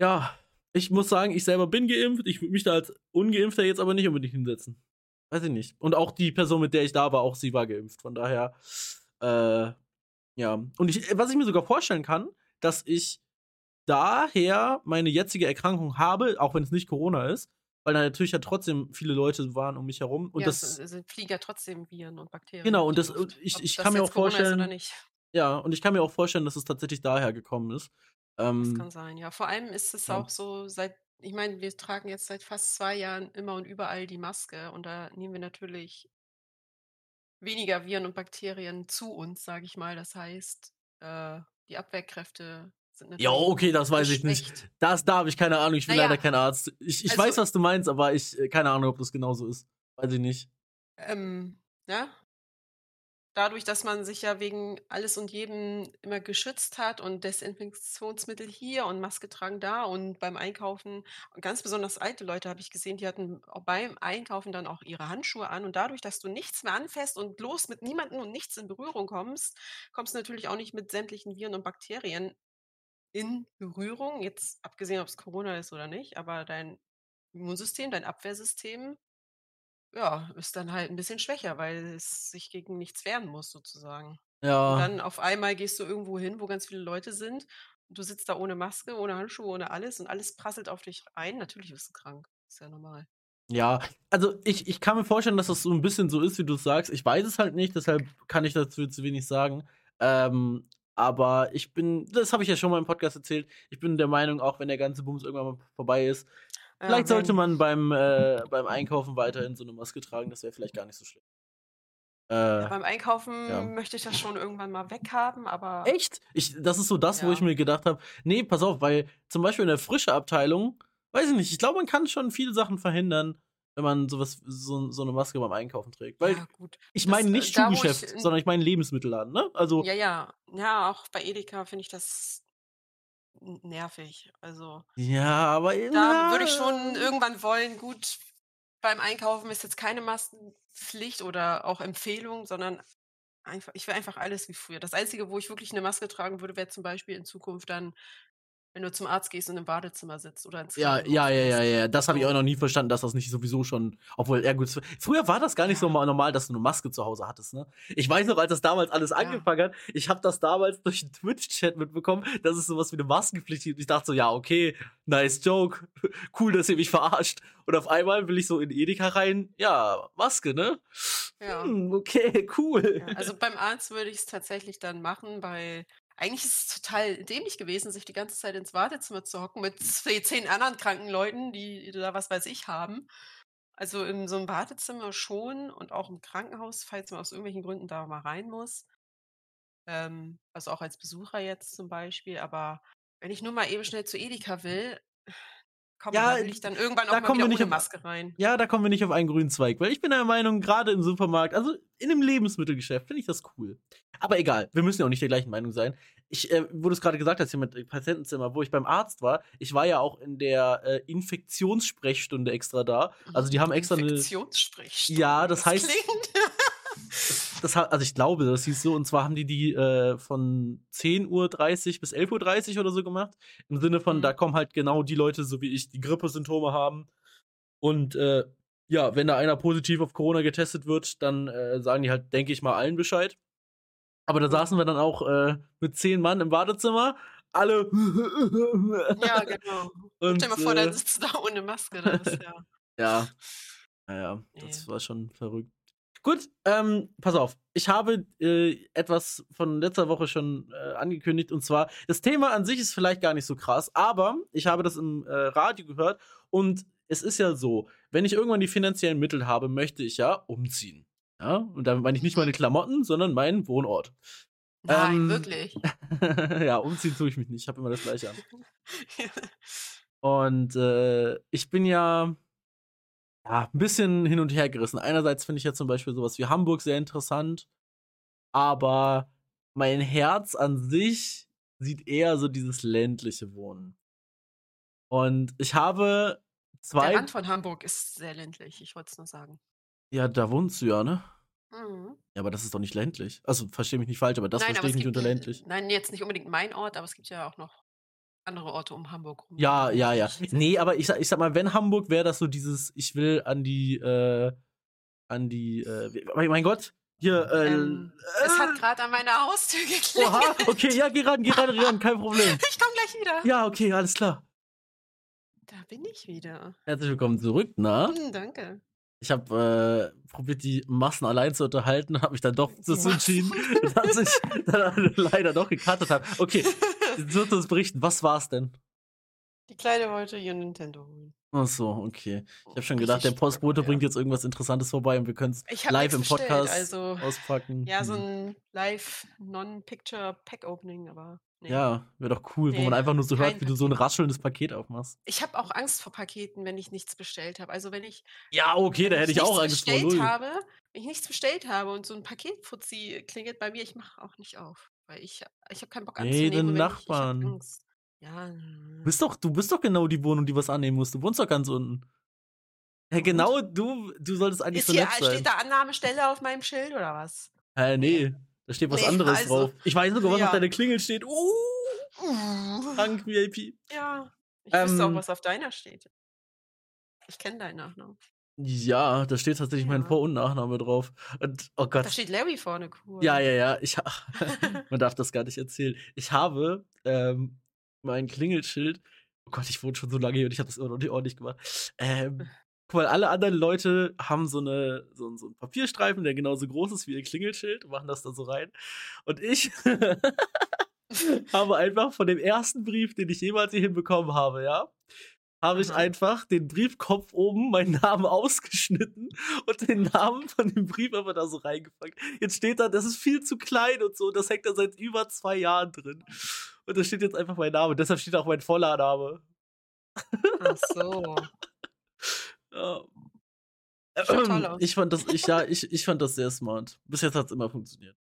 Ja, ich muss sagen, ich selber bin geimpft. Ich würde mich da als Ungeimpfter jetzt aber nicht unbedingt hinsetzen. Weiß ich nicht. Und auch die Person, mit der ich da war, auch sie war geimpft. Von daher, äh, ja. Und ich, was ich mir sogar vorstellen kann, dass ich daher meine jetzige Erkrankung habe, auch wenn es nicht Corona ist, weil da natürlich ja trotzdem viele Leute waren um mich herum. Und ja, das, es, es fliegen ja trotzdem Viren und Bakterien. Genau, und das- Luft, ich- ich das kann mir auch Corona vorstellen- ja, und ich kann mir auch vorstellen, dass es tatsächlich daher gekommen ist. Das Ähm, kann sein, ja. Vor allem ist es ja. auch so, seit, ich meine, wir tragen jetzt seit fast zwei Jahren immer und überall die Maske und da nehmen wir natürlich weniger Viren und Bakterien zu uns, sage ich mal. Das heißt, äh, die Abwehrkräfte ja, okay, das weiß ich nicht. Das, da habe ich keine Ahnung, ich bin Naja, leider kein Arzt. Ich, ich also- weiß, was du meinst, aber ich äh, keine Ahnung, ob das genauso ist. Weiß ich nicht. Ähm, ja. Dadurch, dass man sich ja wegen alles und jedem immer geschützt hat und Desinfektionsmittel hier und Maske tragen da und beim Einkaufen, ganz besonders alte Leute habe ich gesehen, die hatten beim Einkaufen dann auch ihre Handschuhe an und dadurch, dass du nichts mehr anfasst und bloß mit niemandem und nichts in Berührung kommst, kommst du natürlich auch nicht mit sämtlichen Viren und Bakterien in Berührung, jetzt abgesehen, ob es Corona ist oder nicht, aber dein Immunsystem, dein Abwehrsystem ja, ist dann halt ein bisschen schwächer, weil es sich gegen nichts wehren muss sozusagen. Und Ja, dann auf einmal gehst du irgendwo hin, wo ganz viele Leute sind. Und du sitzt da ohne Maske, ohne Handschuhe, ohne alles und alles prasselt auf dich ein. Natürlich wirst du krank. Ist ja normal. ja. Also ich, ich kann mir vorstellen, dass das so ein bisschen so ist, wie du es sagst. Ich weiß es halt nicht, deshalb kann ich dazu zu wenig sagen. Ähm, aber ich bin, das habe ich ja schon mal im Podcast erzählt, ich bin der Meinung, auch wenn der ganze Bums irgendwann mal vorbei ist, ja, vielleicht sollte man beim, äh, *laughs* beim Einkaufen weiterhin so eine Maske tragen, das wäre vielleicht gar nicht so schlimm. Äh, ja, beim Einkaufen ja. möchte ich das schon irgendwann mal weghaben, aber. Echt? Ich, das ist so das, wo ich mir gedacht habe, nee, pass auf, weil zum Beispiel in der frische Abteilung, weiß ich nicht, ich glaube, man kann schon viele Sachen verhindern, wenn man sowas, so, so eine Maske beim Einkaufen trägt. Weil ja, gut. ich meine nicht äh, Schuhgeschäft, ich, sondern ich meine Lebensmittelladen, ne? Also. Ja, ja. Ja, auch bei Edeka finde ich das nervig. Also. Ja, aber. Da würde ich schon irgendwann wollen, gut, beim Einkaufen ist jetzt keine Maskenpflicht oder auch Empfehlung, sondern einfach, ich will einfach alles wie früher. Das Einzige, wo ich wirklich eine Maske tragen würde, wäre zum Beispiel in Zukunft dann wenn du zum Arzt gehst und im Badezimmer sitzt oder ins Ja, ja, ja, ja, ja. Das habe ich auch noch nie verstanden, dass das nicht sowieso schon, obwohl, ja gut, früher war das gar nicht so normal, dass du eine Maske zu Hause hattest, ne? Ich weiß noch, als das damals alles ja. angefangen hat, ich habe das damals durch den Twitch-Chat mitbekommen, dass es sowas wie eine Maskenpflicht gibt. Ich dachte so, ja, okay, nice joke, *laughs* cool, dass ihr mich verarscht. Und auf einmal will ich so in Edeka rein, ja, Maske, ne? Ja. Hm, okay, *laughs* cool. Ja, also beim Arzt würde ich es tatsächlich dann machen, weil eigentlich ist es total dämlich gewesen, sich die ganze Zeit ins Wartezimmer zu hocken mit *laughs* zehn anderen kranken Leuten, die da was weiß ich haben. Also in so einem Wartezimmer schon und auch im Krankenhaus, falls man aus irgendwelchen Gründen da mal rein muss. Ähm, also auch als Besucher jetzt zum Beispiel. Aber wenn ich nur mal eben schnell zu Edeka will, Komm, ja, da will ich dann irgendwann auch da mal wieder ohne auf, Maske rein. Ja, da kommen wir nicht auf einen grünen Zweig, weil ich bin der Meinung, gerade im Supermarkt, also in einem Lebensmittelgeschäft, finde ich das cool. Aber egal, wir müssen ja auch nicht der gleichen Meinung sein. Ich, äh, wo du es gerade gesagt hast, hier mit Patientenzimmer, wo ich beim Arzt war, ich war ja auch in der äh, Infektionssprechstunde extra da. Also die haben extra eine. Infektionssprechstunde. Ja, das, das heißt. Klingt *laughs* das, also ich glaube, das hieß so, und zwar haben die die äh, von 10.30 Uhr bis 11.30 Uhr oder so gemacht. Im Sinne von, mhm. da kommen halt genau die Leute, so wie ich, die Grippesymptome haben. Und äh, ja, wenn da einer positiv auf Corona getestet wird, dann äh, sagen die halt, denke ich mal, allen Bescheid. Aber da saßen wir dann auch äh, mit zehn Mann im Badezimmer, alle. ja, *laughs* genau. Und, Stell dir mal vor, dann äh, sitzt du da ohne Maske. Das, *laughs* ja. ja. Naja, das war schon verrückt. Gut, ähm, pass auf. Ich habe äh, etwas von letzter Woche schon äh, angekündigt und zwar, das Thema an sich ist vielleicht gar nicht so krass, aber ich habe das im äh, Radio gehört und es ist ja so, wenn ich irgendwann die finanziellen Mittel habe, möchte ich ja umziehen. Ja, und damit meine ich nicht meine Klamotten, sondern meinen Wohnort. Nein, ähm, wirklich. *laughs* ja, umziehen tue ich mich nicht. Ich habe immer das gleiche an. *laughs* und äh, ich bin ja ja, ein bisschen hin und her gerissen. Einerseits finde ich ja zum Beispiel sowas wie Hamburg sehr interessant, aber mein Herz an sich sieht eher so dieses ländliche Wohnen. Und ich habe zwei. Der Rand von Hamburg ist sehr ländlich, ich wollte es nur sagen. Ja, da wohnst du ja, ne? Mhm. Ja, aber das ist doch nicht ländlich. Also, verstehe mich nicht falsch, aber das verstehe ich nicht unter ländlich. Nein, jetzt nicht unbedingt mein Ort, aber es gibt ja auch noch andere Orte um Hamburg rum. Ja, ja, ja. Nee, aber ich, ich sag mal, wenn Hamburg wäre das so dieses, ich will an die, äh, an die, äh, mein Gott, hier, äh, ähm, äh, Es hat gerade an meiner Haustür geklingelt. Oha, okay, ja, geh ran, geh ran, geh ran, *laughs* kein Problem. Ich komm gleich wieder. Ja, okay, alles klar. Da bin ich wieder. Herzlich willkommen zurück, na? Hm, danke. Ich habe äh, probiert, die Massen allein zu unterhalten, habe mich dann doch dazu entschieden, dass ich dann *laughs* leider doch gekartet habe. Okay, *laughs* du wirst uns berichten, was war's denn? Die Kleine wollte ihr Nintendo holen. Ach so, okay. Ich habe schon gedacht, der Postbote ja. bringt jetzt irgendwas Interessantes vorbei und wir können es live im Podcast also, auspacken. Ja, so hm. ein live Non-Picture Pack Opening, aber Nee. Ja, wäre doch cool, nee, wo man einfach nur so hört, wie du so ein raschelndes Paket aufmachst. Ich habe auch Angst vor Paketen, wenn ich nichts bestellt habe. Also wenn ich Ja, okay, da hätte ich auch Angst vor null. habe, wenn ich nichts bestellt habe und so ein Paketfuzzi klingelt bei mir, ich mache auch nicht auf, weil ich ich habe keinen Bock anzunehmen. Nee, den Nachbarn. Ich, ich ja. Du bist doch du bist doch genau die Wohnung, die was annehmen muss. Du wohnst doch ganz unten. Ja, genau, du du solltest eigentlich Ist so hier, sein. Steht da Annahmestelle auf meinem Schild oder was? Äh, nee. Da steht was nee, anderes also, drauf. Ich weiß sogar, was ja. auf deiner Klingel steht. Uh, Frank VIP. Ja. Ich ähm, wüsste auch, was auf deiner steht. Ich kenne deinen Nachnamen. Ja, da steht tatsächlich ja. mein Vor- und Nachname drauf. Und, oh Gott. Da steht Larry vorne, cool. Ja, ja, ja. Ich, *laughs* man darf das gar nicht erzählen. Ich habe ähm, mein Klingelschild. Oh Gott, ich wohne schon so lange hier und ich habe das immer noch nicht ordentlich gemacht. Ähm, Guck mal, alle anderen Leute haben so, eine, so, so einen Papierstreifen, der genauso groß ist wie ihr Klingelschild, und machen das da so rein. Und ich *laughs* *laughs* habe einfach von dem ersten Brief, den ich jemals hier hinbekommen habe, ja, habe ich einfach den Briefkopf oben, meinen Namen ausgeschnitten und den Namen von dem Brief einfach da so reingepackt. Jetzt steht da, das ist viel zu klein und so, das hängt da seit über zwei Jahren drin. Und da steht jetzt einfach mein Name, deshalb steht auch mein voller Name. Ach so. *laughs* ja. Ich fand das, ich, ja, ich, ich fand das sehr smart. Bis jetzt hat es immer funktioniert.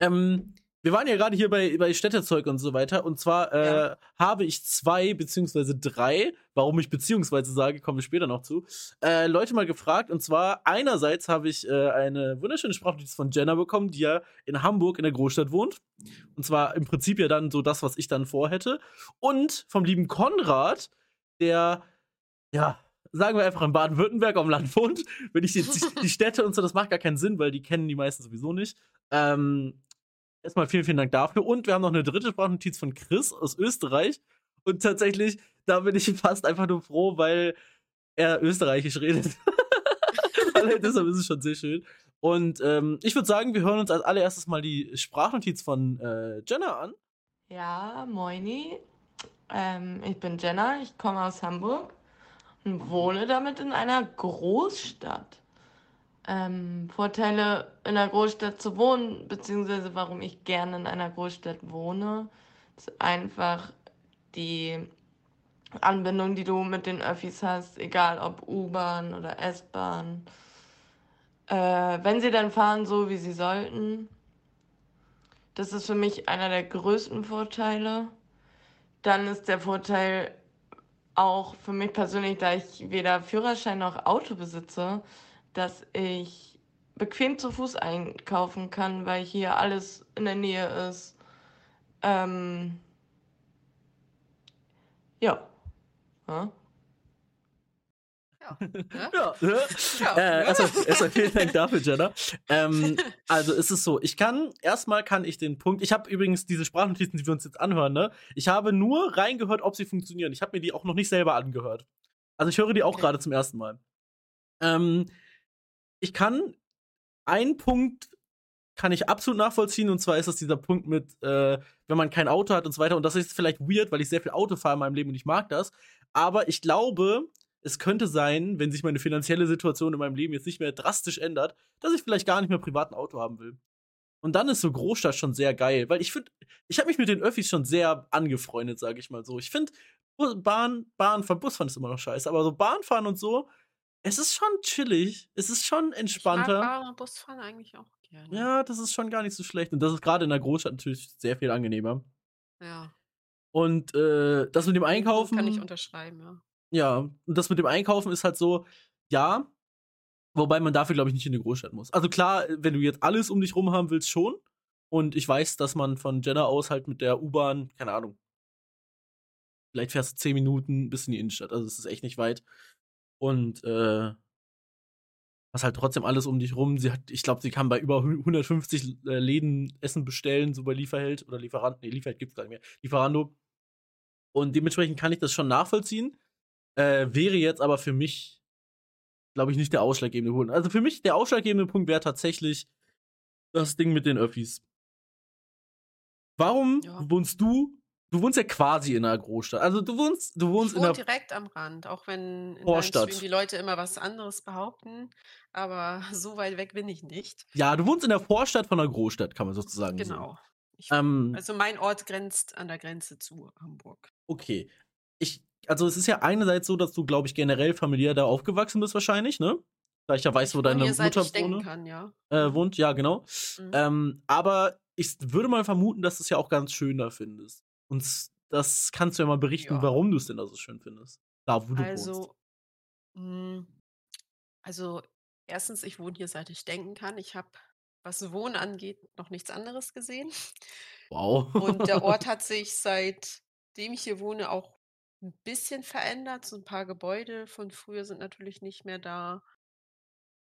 Ähm, wir waren ja gerade hier bei, bei Städtezeug und so weiter. Und zwar äh, ja. habe ich zwei beziehungsweise drei, warum ich beziehungsweise sage, kommen wir später noch zu, äh, Leute mal gefragt. Und zwar einerseits habe ich äh, eine wunderschöne Sprachnotiz von Jenna bekommen, die ja in Hamburg in der Großstadt wohnt. Und zwar im Prinzip ja dann so das, was ich dann vorhätte. Und vom lieben Konrad, der, ja, sagen wir einfach in Baden-Württemberg am Land wohnt. Wenn ich jetzt die, die Städte und so, das macht gar keinen Sinn, weil die kennen die meisten sowieso nicht. Ähm, Erstmal vielen, vielen Dank dafür. Und wir haben noch eine dritte Sprachnotiz von Chris aus Österreich. Und tatsächlich, da bin ich *laughs* fast einfach nur froh, weil er österreichisch redet. *laughs* deshalb ist es schon sehr schön. Und ähm, ich würde sagen, wir hören uns als allererstes mal die Sprachnotiz von äh, Jenna an. Ja, moini. Ähm, ich bin Jenna, ich komme aus Hamburg und wohne damit in einer Großstadt ähm, Vorteile in einer Großstadt zu wohnen, beziehungsweise warum ich gerne in einer Großstadt wohne, ist einfach die Anbindung, die du mit den Öffis hast, egal ob U-Bahn oder S-Bahn. Äh, wenn sie dann fahren, so wie sie sollten. Das ist für mich einer der größten Vorteile. Dann ist der Vorteil auch für mich persönlich, da ich weder Führerschein noch Auto besitze, dass ich bequem zu Fuß einkaufen kann, weil hier alles in der Nähe ist. Ähm, ja. ja. Ja. ja. ja. Äh, erstmal, erstmal vielen Dank dafür, Jenna. Ähm, also ist es so, ich kann, erstmal kann ich den Punkt, ich habe übrigens diese Sprachnotizen, die wir uns jetzt anhören, ne? Ich habe nur reingehört, ob sie funktionieren. Ich habe mir die auch noch nicht selber angehört. Also ich höre die auch okay. gerade zum ersten Mal. Ähm, ich kann einen Punkt kann ich absolut nachvollziehen und zwar ist das dieser Punkt mit, äh, wenn man kein Auto hat und so weiter und das ist vielleicht weird, weil ich sehr viel Auto fahre in meinem Leben und ich mag das, aber ich glaube, es könnte sein, wenn sich meine finanzielle Situation in meinem Leben jetzt nicht mehr drastisch ändert, dass ich vielleicht gar nicht mehr privat ein Auto haben will. Und dann ist so Großstadt schon sehr geil, weil ich finde, ich habe mich mit den Öffis schon sehr angefreundet, sage ich mal so. Ich finde Bahn, Bahnfahren, Busfahren ist immer noch scheiße, aber so Bahnfahren und so, es ist schon chillig. Es ist schon entspannter. Ich mag Busfahren eigentlich auch gerne. Ja, das ist schon gar nicht so schlecht. Und das ist gerade in der Großstadt natürlich sehr viel angenehmer. Ja. Und äh, das mit dem Einkaufen. Das kann ich unterschreiben, ja. Ja, und das mit dem Einkaufen ist halt so, ja, wobei man dafür, glaube ich, nicht in die Großstadt muss. Also klar, wenn du jetzt alles um dich rum haben willst, schon. Und ich weiß, dass man von Jenna aus halt mit der U-Bahn, keine Ahnung, vielleicht fährst du 10 Minuten bis in die Innenstadt. Also es ist echt nicht weit. Und äh, hast halt trotzdem alles um dich rum. Sie hat, ich glaube, sie kann bei über 150 äh, Läden Essen bestellen, so bei Lieferheld oder Lieferant. Nee, Lieferheld gibt's gar nicht mehr. Lieferando. Und dementsprechend kann ich das schon nachvollziehen. Äh, wäre jetzt aber für mich, glaube ich, nicht der ausschlaggebende Punkt. Also für mich der ausschlaggebende Punkt wäre tatsächlich das Ding mit den Öffis. Warum ja. wohnst du Du wohnst ja quasi in einer Großstadt. Also du wohnst, du wohnst ich wohne in einer direkt am Rand, auch wenn in Vorstadt. die Leute immer was anderes behaupten. Aber *laughs* so weit weg bin ich nicht. Ja, du wohnst in der Vorstadt von einer Großstadt, kann man sozusagen genau. sagen. Genau. Ähm, also mein Ort grenzt an der Grenze zu Hamburg. Okay. Ich, also es ist ja einerseits so, dass du, glaube ich, generell familiär da aufgewachsen bist wahrscheinlich, ne? Da ich ja weiß, wo deine Mutter wohne, kann, ja. äh, wohnt. Ja, genau. Mhm. Ähm, aber ich würde mal vermuten, dass du es ja auch ganz schön da findest. Und das kannst du ja mal berichten, ja. warum du es denn da so schön findest. Da, wo du also, wohnst. Mh, also, erstens, ich wohne hier, seit ich denken kann. Ich habe, was Wohnen angeht, noch nichts anderes gesehen. Wow. Und der Ort hat *laughs* sich, seitdem ich hier wohne, auch ein bisschen verändert. So ein paar Gebäude von früher sind natürlich nicht mehr da.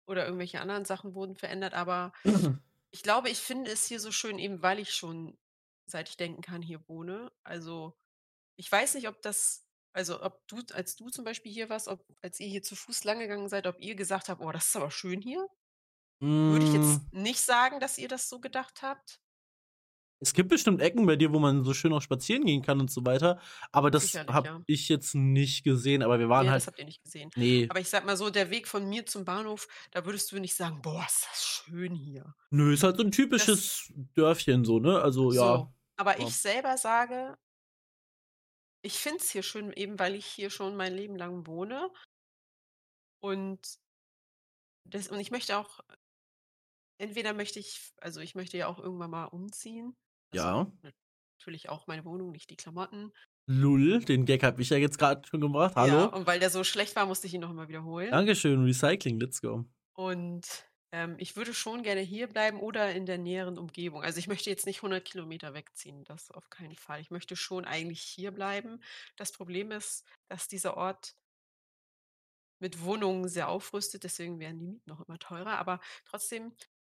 Oder irgendwelche anderen Sachen wurden verändert. Aber *clears throat* ich glaube, ich finde es hier so schön, eben weil ich schon seit ich denken kann, hier wohne. Also, ich weiß nicht, ob das Also, ob du, als du zum Beispiel hier warst, ob, als ihr hier zu Fuß lang gegangen seid, ob ihr gesagt habt, oh, das ist aber schön hier? Würde ich jetzt Hm, nicht sagen, dass ihr das so gedacht habt. es gibt bestimmt Ecken bei dir, wo man so schön auch spazieren gehen kann und so weiter. Aber das habe ja. ich jetzt nicht gesehen. Aber wir waren Ja, halt. das habt ihr nicht gesehen. Nee, Aber ich sag mal so, der Weg von mir zum Bahnhof, da würdest du nicht sagen, boah, ist das schön hier. nö, ist halt so ein typisches Dörfchen so, ne? Also ja. Aber ich selber sage, ich finde es hier schön, eben weil ich hier schon mein Leben lang wohne. Und, das, und ich möchte auch, entweder möchte ich, also ich möchte ja auch irgendwann mal umziehen. Also Ja. natürlich auch meine Wohnung, nicht die Klamotten. Lull, den Gag habe ich ja jetzt gerade schon gemacht. Hallo. Ja, und weil der so schlecht war, musste ich ihn noch mal wiederholen. Dankeschön, Recycling, let's go. Und ähm, ich würde schon gerne hier bleiben oder in der näheren Umgebung. Also ich möchte jetzt nicht 100 Kilometer wegziehen, das auf keinen Fall. Ich möchte schon eigentlich hier bleiben. Das Problem ist, dass dieser Ort mit Wohnungen sehr aufrüstet, deswegen werden die Mieten noch immer teurer. Aber trotzdem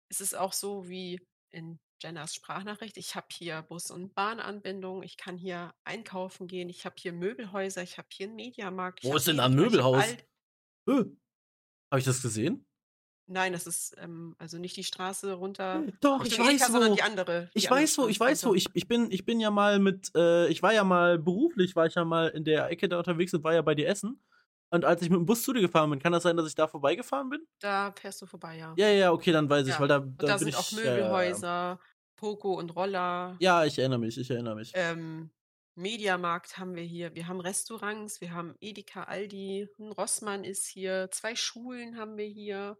ist es auch so wie in Jennas Sprachnachricht. Ich habe hier Bus- und Bahnanbindung, ich kann hier einkaufen gehen, ich habe hier Möbelhäuser, ich habe hier einen Mediamarkt. Wo ist denn ein Möbelhaus? Habe ich das gesehen? Nein, das ist ähm, also nicht die Straße runter Doch, ich weiß sondern wo. die andere. Die Ich weiß wo, ich weiß wo. Ich, ich, bin, ich bin ja mal mit, äh, ich war ja mal beruflich, war ich ja mal in der Ecke da unterwegs und war ja bei dir essen. Und als ich mit dem Bus zu dir gefahren bin, kann das sein, dass ich da vorbeigefahren bin? Da fährst du vorbei, ja. Ja, ja, okay, dann weiß ich, Ja, weil da, Und da, da bin sind ich. auch ja, ja, ja. Möbelhäuser, Poco und Roller. Ja, ich erinnere mich, ich erinnere mich. Ähm, Mediamarkt haben wir hier. Wir haben Restaurants, wir haben Edeka, Aldi, ein Rossmann ist hier, zwei Schulen haben wir hier.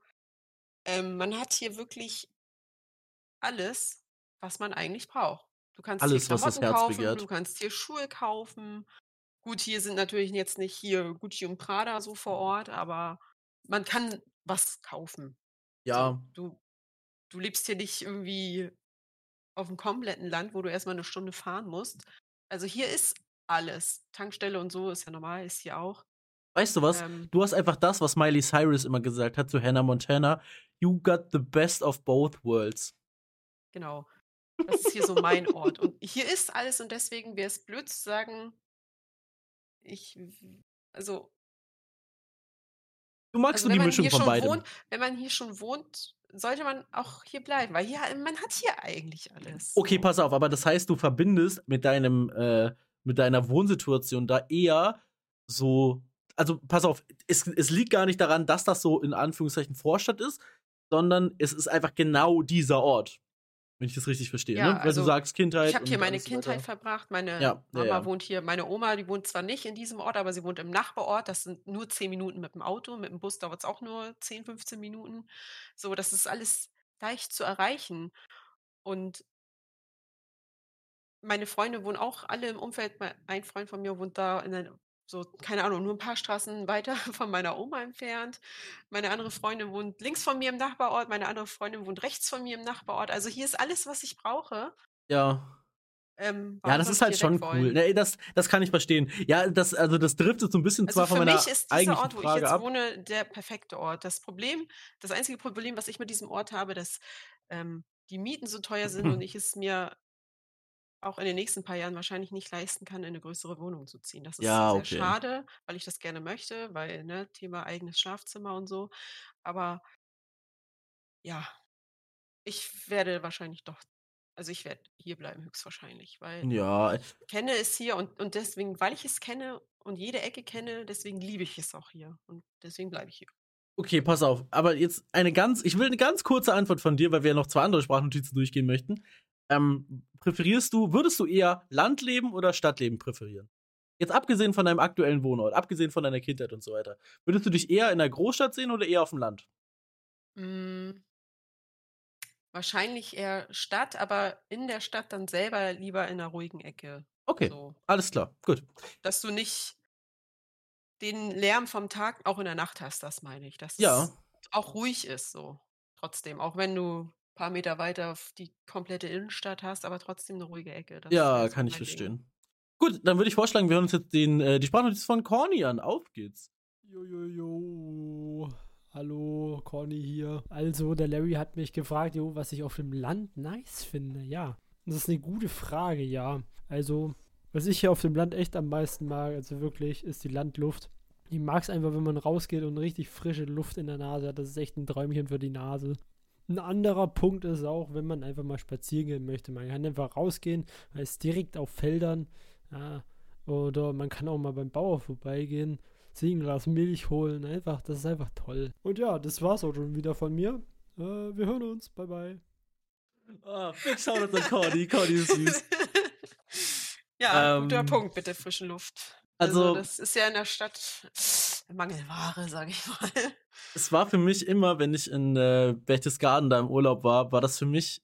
Ähm, man hat hier wirklich alles, was man eigentlich braucht. Du kannst Alles, hier Klamotten kaufen, begehrt. du kannst hier Schuhe kaufen. Gut, hier sind natürlich jetzt nicht hier Gucci und Prada so vor Ort, aber man kann was kaufen. Ja, So, du, du lebst hier nicht irgendwie auf einem kompletten Land, wo du erstmal eine Stunde fahren musst. Also hier ist alles. Tankstelle und so ist ja normal, ist hier auch. weißt du was? Ähm, Du hast einfach das, was Miley Cyrus immer gesagt hat zu Hannah Montana. You got the best of both worlds. genau. Das ist hier so mein Ort. Und hier ist alles und deswegen wäre es blöd zu sagen, ich, also, Du magst also nur wenn die Mischung hier von schon beidem. wohnt, wenn man hier schon wohnt, sollte man auch hier bleiben, weil hier, man hat hier eigentlich alles. Okay, so. pass auf, aber das heißt, du verbindest mit deinem, äh, mit deiner Wohnsituation da eher so, also pass auf, es, es liegt gar nicht daran, dass das so in Anführungszeichen Vorstadt ist, sondern es ist einfach genau dieser Ort. Wenn ich das richtig verstehe, Ja, ne? Weil also, du sagst Kindheit. Ich habe hier meine Kindheit weiter. verbracht. Meine Ja, Mama ja. wohnt hier. Meine Oma, die wohnt zwar nicht in diesem Ort, aber sie wohnt im Nachbarort. Das sind nur 10 Minuten mit dem Auto. Mit dem Bus dauert es auch nur 10, 15 Minuten. So, das ist alles leicht zu erreichen. Und meine Freunde wohnen auch alle im Umfeld. Ein Freund von mir wohnt da in einer, so, keine Ahnung, nur ein paar Straßen weiter *laughs* von meiner Oma entfernt. Meine andere Freundin wohnt links von mir im Nachbarort. Meine andere Freundin wohnt rechts von mir im Nachbarort. Also hier ist alles, was ich brauche. Ja. Ähm, Ja, das ist ich halt schon cool. Nee, das, das kann ich verstehen. Ja, das, also das driftet so ein bisschen Also zwar von für meiner mich ist dieser eigentlichen Ort, wo ich Frage jetzt ab. wohne, der perfekte Ort. Das Problem, das einzige Problem, was ich mit diesem Ort habe, dass ähm, die Mieten so teuer sind und *clears throat* ich es mir auch in den nächsten paar Jahren wahrscheinlich nicht leisten kann, in eine größere Wohnung zu ziehen. Das ist Ja, sehr okay. schade, weil ich das gerne möchte, weil, ne, Thema eigenes Schlafzimmer und so. Aber ja, ich werde wahrscheinlich doch, also ich werde hier bleiben höchstwahrscheinlich, weil Ja, ich kenne es hier und, und deswegen, weil ich es kenne und jede Ecke kenne, deswegen liebe ich es auch hier und deswegen bleibe ich hier. Okay, pass auf. Aber jetzt eine ganz, ich will eine ganz kurze Antwort von dir, weil wir ja noch zwei andere Sprachnotizen durchgehen möchten. Ähm, präferierst du, würdest du eher Landleben oder Stadtleben präferieren? Jetzt abgesehen von deinem aktuellen Wohnort, abgesehen von deiner Kindheit und so weiter. Würdest du dich eher in der Großstadt sehen oder eher auf dem Land? Mm, wahrscheinlich eher Stadt, aber in der Stadt dann selber lieber in einer ruhigen Ecke. Okay, So, alles klar, gut. dass du nicht den Lärm vom Tag auch in der Nacht hast, das meine ich. Dass Ja. es auch ruhig ist, so. Trotzdem, auch wenn du paar Meter weiter auf die komplette Innenstadt hast, aber trotzdem eine ruhige Ecke. Das Ja, kann ich Ding. verstehen. Gut, dann würde ich vorschlagen, wir hören uns jetzt den, äh, die Sprachnotiz von Corny an. Auf geht's. Jojojo. Hallo, Corny hier. Also, der Larry hat mich gefragt, jo, was ich auf dem Land nice finde. Ja, das ist eine gute Frage, ja. Also, Was ich hier auf dem Land echt am meisten mag, also wirklich, ist die Landluft. Ich mag es einfach, wenn man rausgeht und richtig frische Luft in der Nase hat. Das ist echt ein Träumchen für die Nase. Ein anderer Punkt ist auch, wenn man einfach mal spazieren gehen möchte. Man kann einfach rausgehen, man ist direkt auf Feldern. Ja, oder man kann auch mal beim Bauer vorbeigehen, sich ein Glas Milch holen. Einfach, das ist einfach toll. Und ja, das war's auch schon wieder von mir. Äh, wir hören uns. Bye, bye. Ah, schau uns an Cordy. Cordy ist süß. *laughs* Ja, ähm, guter Punkt mit der frischen Luft. Also, also, das ist ja in der Stadt Mangelware, sage ich mal. Es war für mich immer, wenn ich in äh, Berchtesgaden da im Urlaub war, war das für mich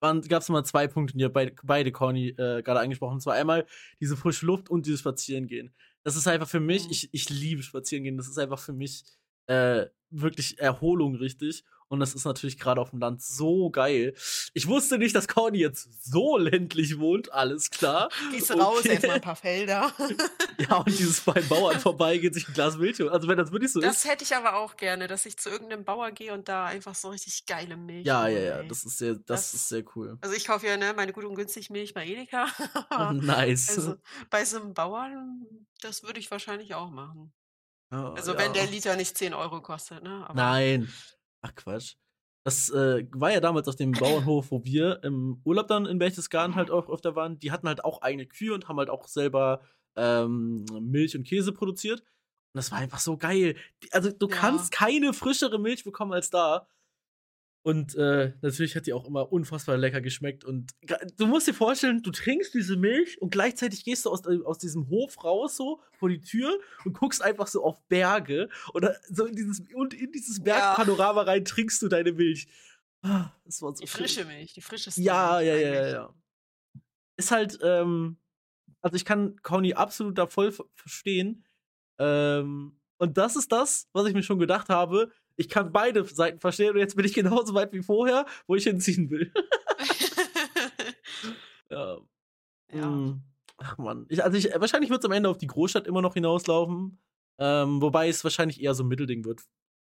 gab es immer zwei Punkte, die beide, beide Corny äh, gerade angesprochen. Und zwar einmal diese frische Luft und dieses Spazierengehen. Das ist einfach für mich, mhm. ich, ich liebe Spazierengehen, das ist einfach für mich äh, wirklich Erholung richtig. Und das ist natürlich gerade auf dem Land so geil. Ich wusste nicht, dass Corny jetzt so ländlich wohnt, alles klar. Gehst okay. raus, erstmal ein paar Felder. *laughs* ja, und dieses beim Bauern vorbeigeht, sich ein Glas Milch Also wenn das wirklich so das ist. Das hätte ich aber auch gerne, dass ich zu irgendeinem Bauer gehe und da einfach so richtig geile Milch. Ja, ja, ja, das ist sehr, das, das, ist sehr cool. Also ich kaufe ja ne, meine gut und günstig Milch bei Edeka. *laughs* nice. Also bei so einem Bauern, das würde ich wahrscheinlich auch machen. Oh, also wenn ja. der Liter nicht 10 Euro kostet, ne? Aber Nein, Ach Quatsch. Das äh, war ja damals auf dem Bauernhof, wo wir im Urlaub dann in Berchtesgaden halt auch öfter waren. Die hatten halt auch eigene Kühe und haben halt auch selber ähm, Milch und Käse produziert. Und das war einfach so geil. Also du ja. kannst keine frischere Milch bekommen als da. Und äh, natürlich hat die auch immer unfassbar lecker geschmeckt. Und du musst dir vorstellen, du trinkst diese Milch und gleichzeitig gehst du aus, äh, aus diesem Hof raus, so vor die Tür und guckst einfach so auf Berge oder so in dieses, und in dieses Bergpanorama rein trinkst du deine Milch. Ah, das war so die schön. frische Milch, die frischeste. Ja, ja, ja, ja, ja. Ist halt, ähm, also ich kann Conny absolut da voll verstehen. Ähm, und das ist das, was ich mir schon gedacht habe ich kann beide Seiten verstehen und jetzt bin ich genauso weit wie vorher, wo ich hinziehen will. *laughs* *laughs* ja. ja. Hm. Ach man. Ich, also ich, wahrscheinlich wird es am Ende auf die Großstadt immer noch hinauslaufen. Ähm, wobei es wahrscheinlich eher so ein Mittelding wird.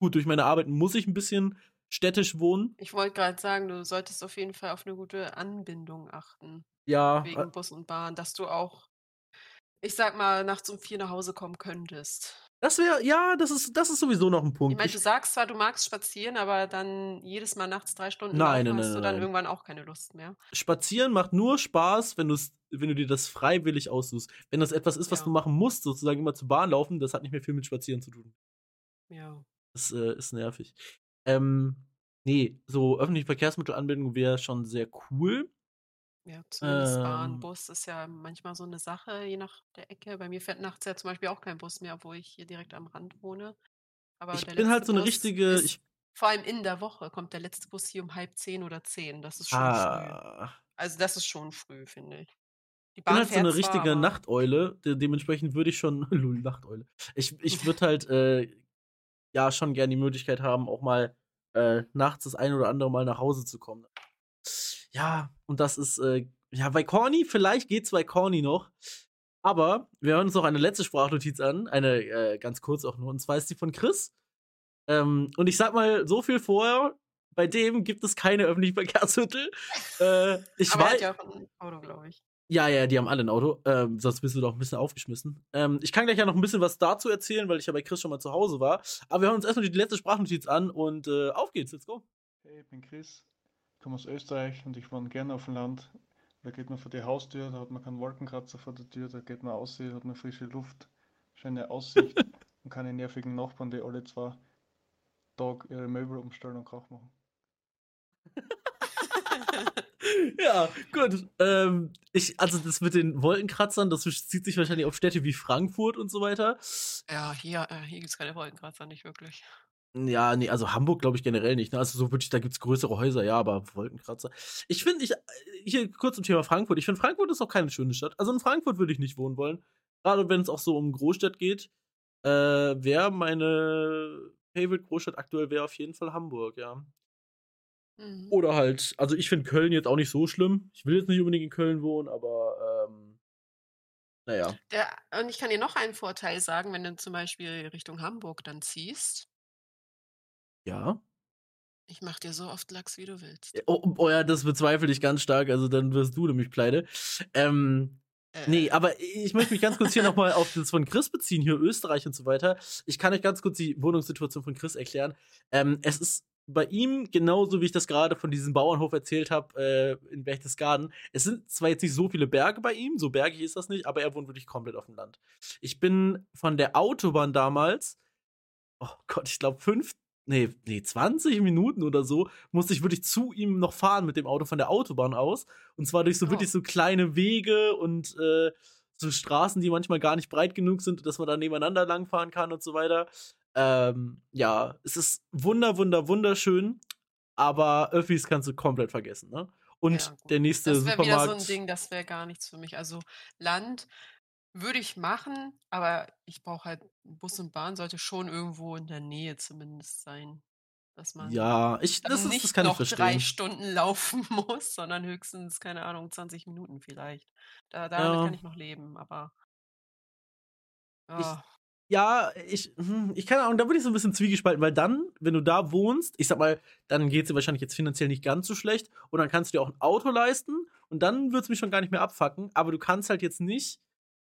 Gut, durch meine Arbeit muss ich ein bisschen städtisch wohnen. Ich wollte gerade sagen, du solltest auf jeden Fall auf eine gute Anbindung achten. Ja. Wegen Bus und Bahn, dass du auch, ich sag mal, nachts um vier nach Hause kommen könntest. Das wäre, ja, das ist, das ist sowieso noch ein Punkt. Ich meine, du sagst zwar, du magst spazieren, aber dann jedes Mal nachts drei Stunden nein, nein, hast nein, du dann irgendwann auch keine Lust mehr. Spazieren macht nur Spaß, wenn, wenn du dir das freiwillig aussuchst. Wenn das etwas ist, was ja. du machen musst, sozusagen immer zur Bahn laufen, das hat nicht mehr viel mit Spazieren zu tun. Ja. Das äh, ist nervig. Ähm, nee, so öffentliche Verkehrsmittelanbindung wäre schon sehr cool. Ja, zumindest Bahn, ähm. Bus ist ja manchmal so eine Sache, je nach der Ecke. Bei mir fährt nachts ja zum Beispiel auch kein Bus mehr, obwohl ich hier direkt am Rand wohne. Aber ich bin halt so eine Bus richtige. Ich, vor allem in der Woche kommt der letzte Bus hier um halb zehn oder zehn. Das ist schon ah. früh. Also das ist schon früh, finde ich. Die Bahn ich bin halt so eine richtige zwar, Nachteule. De dementsprechend würde ich schon. *laughs* Lul, Nachteule. Ich, ich würde halt äh, ja schon gerne die Möglichkeit haben, auch mal äh, nachts das ein oder andere Mal nach Hause zu kommen. Ja, und das ist, äh, ja, bei Corny, vielleicht geht's bei Corny noch. Aber wir hören uns noch eine letzte Sprachnotiz an, eine äh, ganz kurz auch nur, und zwar ist die von Chris. Ähm, und ich sag mal so viel vorher, bei dem gibt es keine öffentlichen Verkehrsmittel. *laughs* äh, ich Aber er hat ja auch ein Auto, glaube ich. Ja, ja, die haben alle ein Auto. Ähm, sonst bist du doch ein bisschen aufgeschmissen. Ähm, ich kann gleich ja noch ein bisschen was dazu erzählen, weil ich ja bei Chris schon mal zu Hause war. Aber wir hören uns erstmal die letzte Sprachnotiz an und äh, auf geht's, let's go. Hey, ich bin Chris komme aus Österreich und ich wohne gerne auf dem Land. Da geht man vor die Haustür, da hat man keinen Wolkenkratzer vor der Tür, da geht man aus, hat man frische Luft, schöne Aussicht *laughs* und keine nervigen Nachbarn, die alle zwei Tag ihre Möbel umstellen und Krach machen. *laughs* ja, gut. Ähm, ich, also das mit den Wolkenkratzern, das zieht sich wahrscheinlich auf Städte wie Frankfurt und so weiter. Ja, hier, äh, hier gibt es keine Wolkenkratzer, nicht wirklich. Ja, nee, also Hamburg glaube ich generell nicht. Ne? Also so wirklich, da gibt es größere Häuser, ja, aber Wolkenkratzer. Ich finde, ich, äh, hier kurz zum Thema Frankfurt. Ich finde, Frankfurt ist auch keine schöne Stadt. Also in Frankfurt würde ich nicht wohnen wollen. Gerade wenn es auch so um Großstadt geht. Äh, wäre meine Favorite Großstadt aktuell wäre auf jeden Fall Hamburg, ja. Mhm. Oder halt, also ich finde Köln jetzt auch nicht so schlimm. Ich will jetzt nicht unbedingt in Köln wohnen, aber ähm, naja. Der, und ich kann dir noch einen Vorteil sagen, wenn du zum Beispiel Richtung Hamburg dann ziehst ja. Ich mach dir so oft Lachs, wie du willst. Oh, oh ja, das bezweifle ich ganz stark. Also dann wirst du nämlich pleite. Ähm, Äh. Nee, aber ich möchte mich ganz kurz hier nochmal auf das von Chris beziehen, hier Österreich und so weiter. Ich kann euch ganz kurz die Wohnungssituation von Chris erklären. Ähm, es ist bei ihm genauso, wie ich das gerade von diesem Bauernhof erzählt habe, äh, in Berchtesgaden. Es sind zwar jetzt nicht so viele Berge bei ihm, so bergig ist das nicht, aber er wohnt wirklich komplett auf dem Land. Ich bin von der Autobahn damals, oh Gott, ich glaube fünf, nee, nee, 20 Minuten oder so, musste ich wirklich zu ihm noch fahren mit dem Auto von der Autobahn aus. Und zwar durch so oh. wirklich so kleine Wege und äh, so Straßen, die manchmal gar nicht breit genug sind, dass man da nebeneinander langfahren kann und so weiter. Ähm, ja, es ist wunder, wunder, wunderschön, aber Öffis kannst du komplett vergessen, ne? Und ja, der nächste das Supermarkt. Das wäre wieder so ein Ding, das wäre gar nichts für mich. Also Land würde ich machen, aber ich brauche halt Bus und Bahn sollte schon irgendwo in der Nähe zumindest sein. Dass man ja, ich, das, ist, nicht das kann noch ich drei Stunden *laughs* laufen muss, sondern höchstens, keine Ahnung, 20 Minuten vielleicht. Da, damit ja. kann ich noch leben, aber. Ja. Ich, ja, ich, hm, ich kann auch, da würde ich so ein bisschen zwiegespalten, weil dann, wenn du da wohnst, ich sag mal, dann geht es dir wahrscheinlich jetzt finanziell nicht ganz so schlecht und dann kannst du dir auch ein Auto leisten und dann wird es mich schon gar nicht mehr abfacken, aber du kannst halt jetzt nicht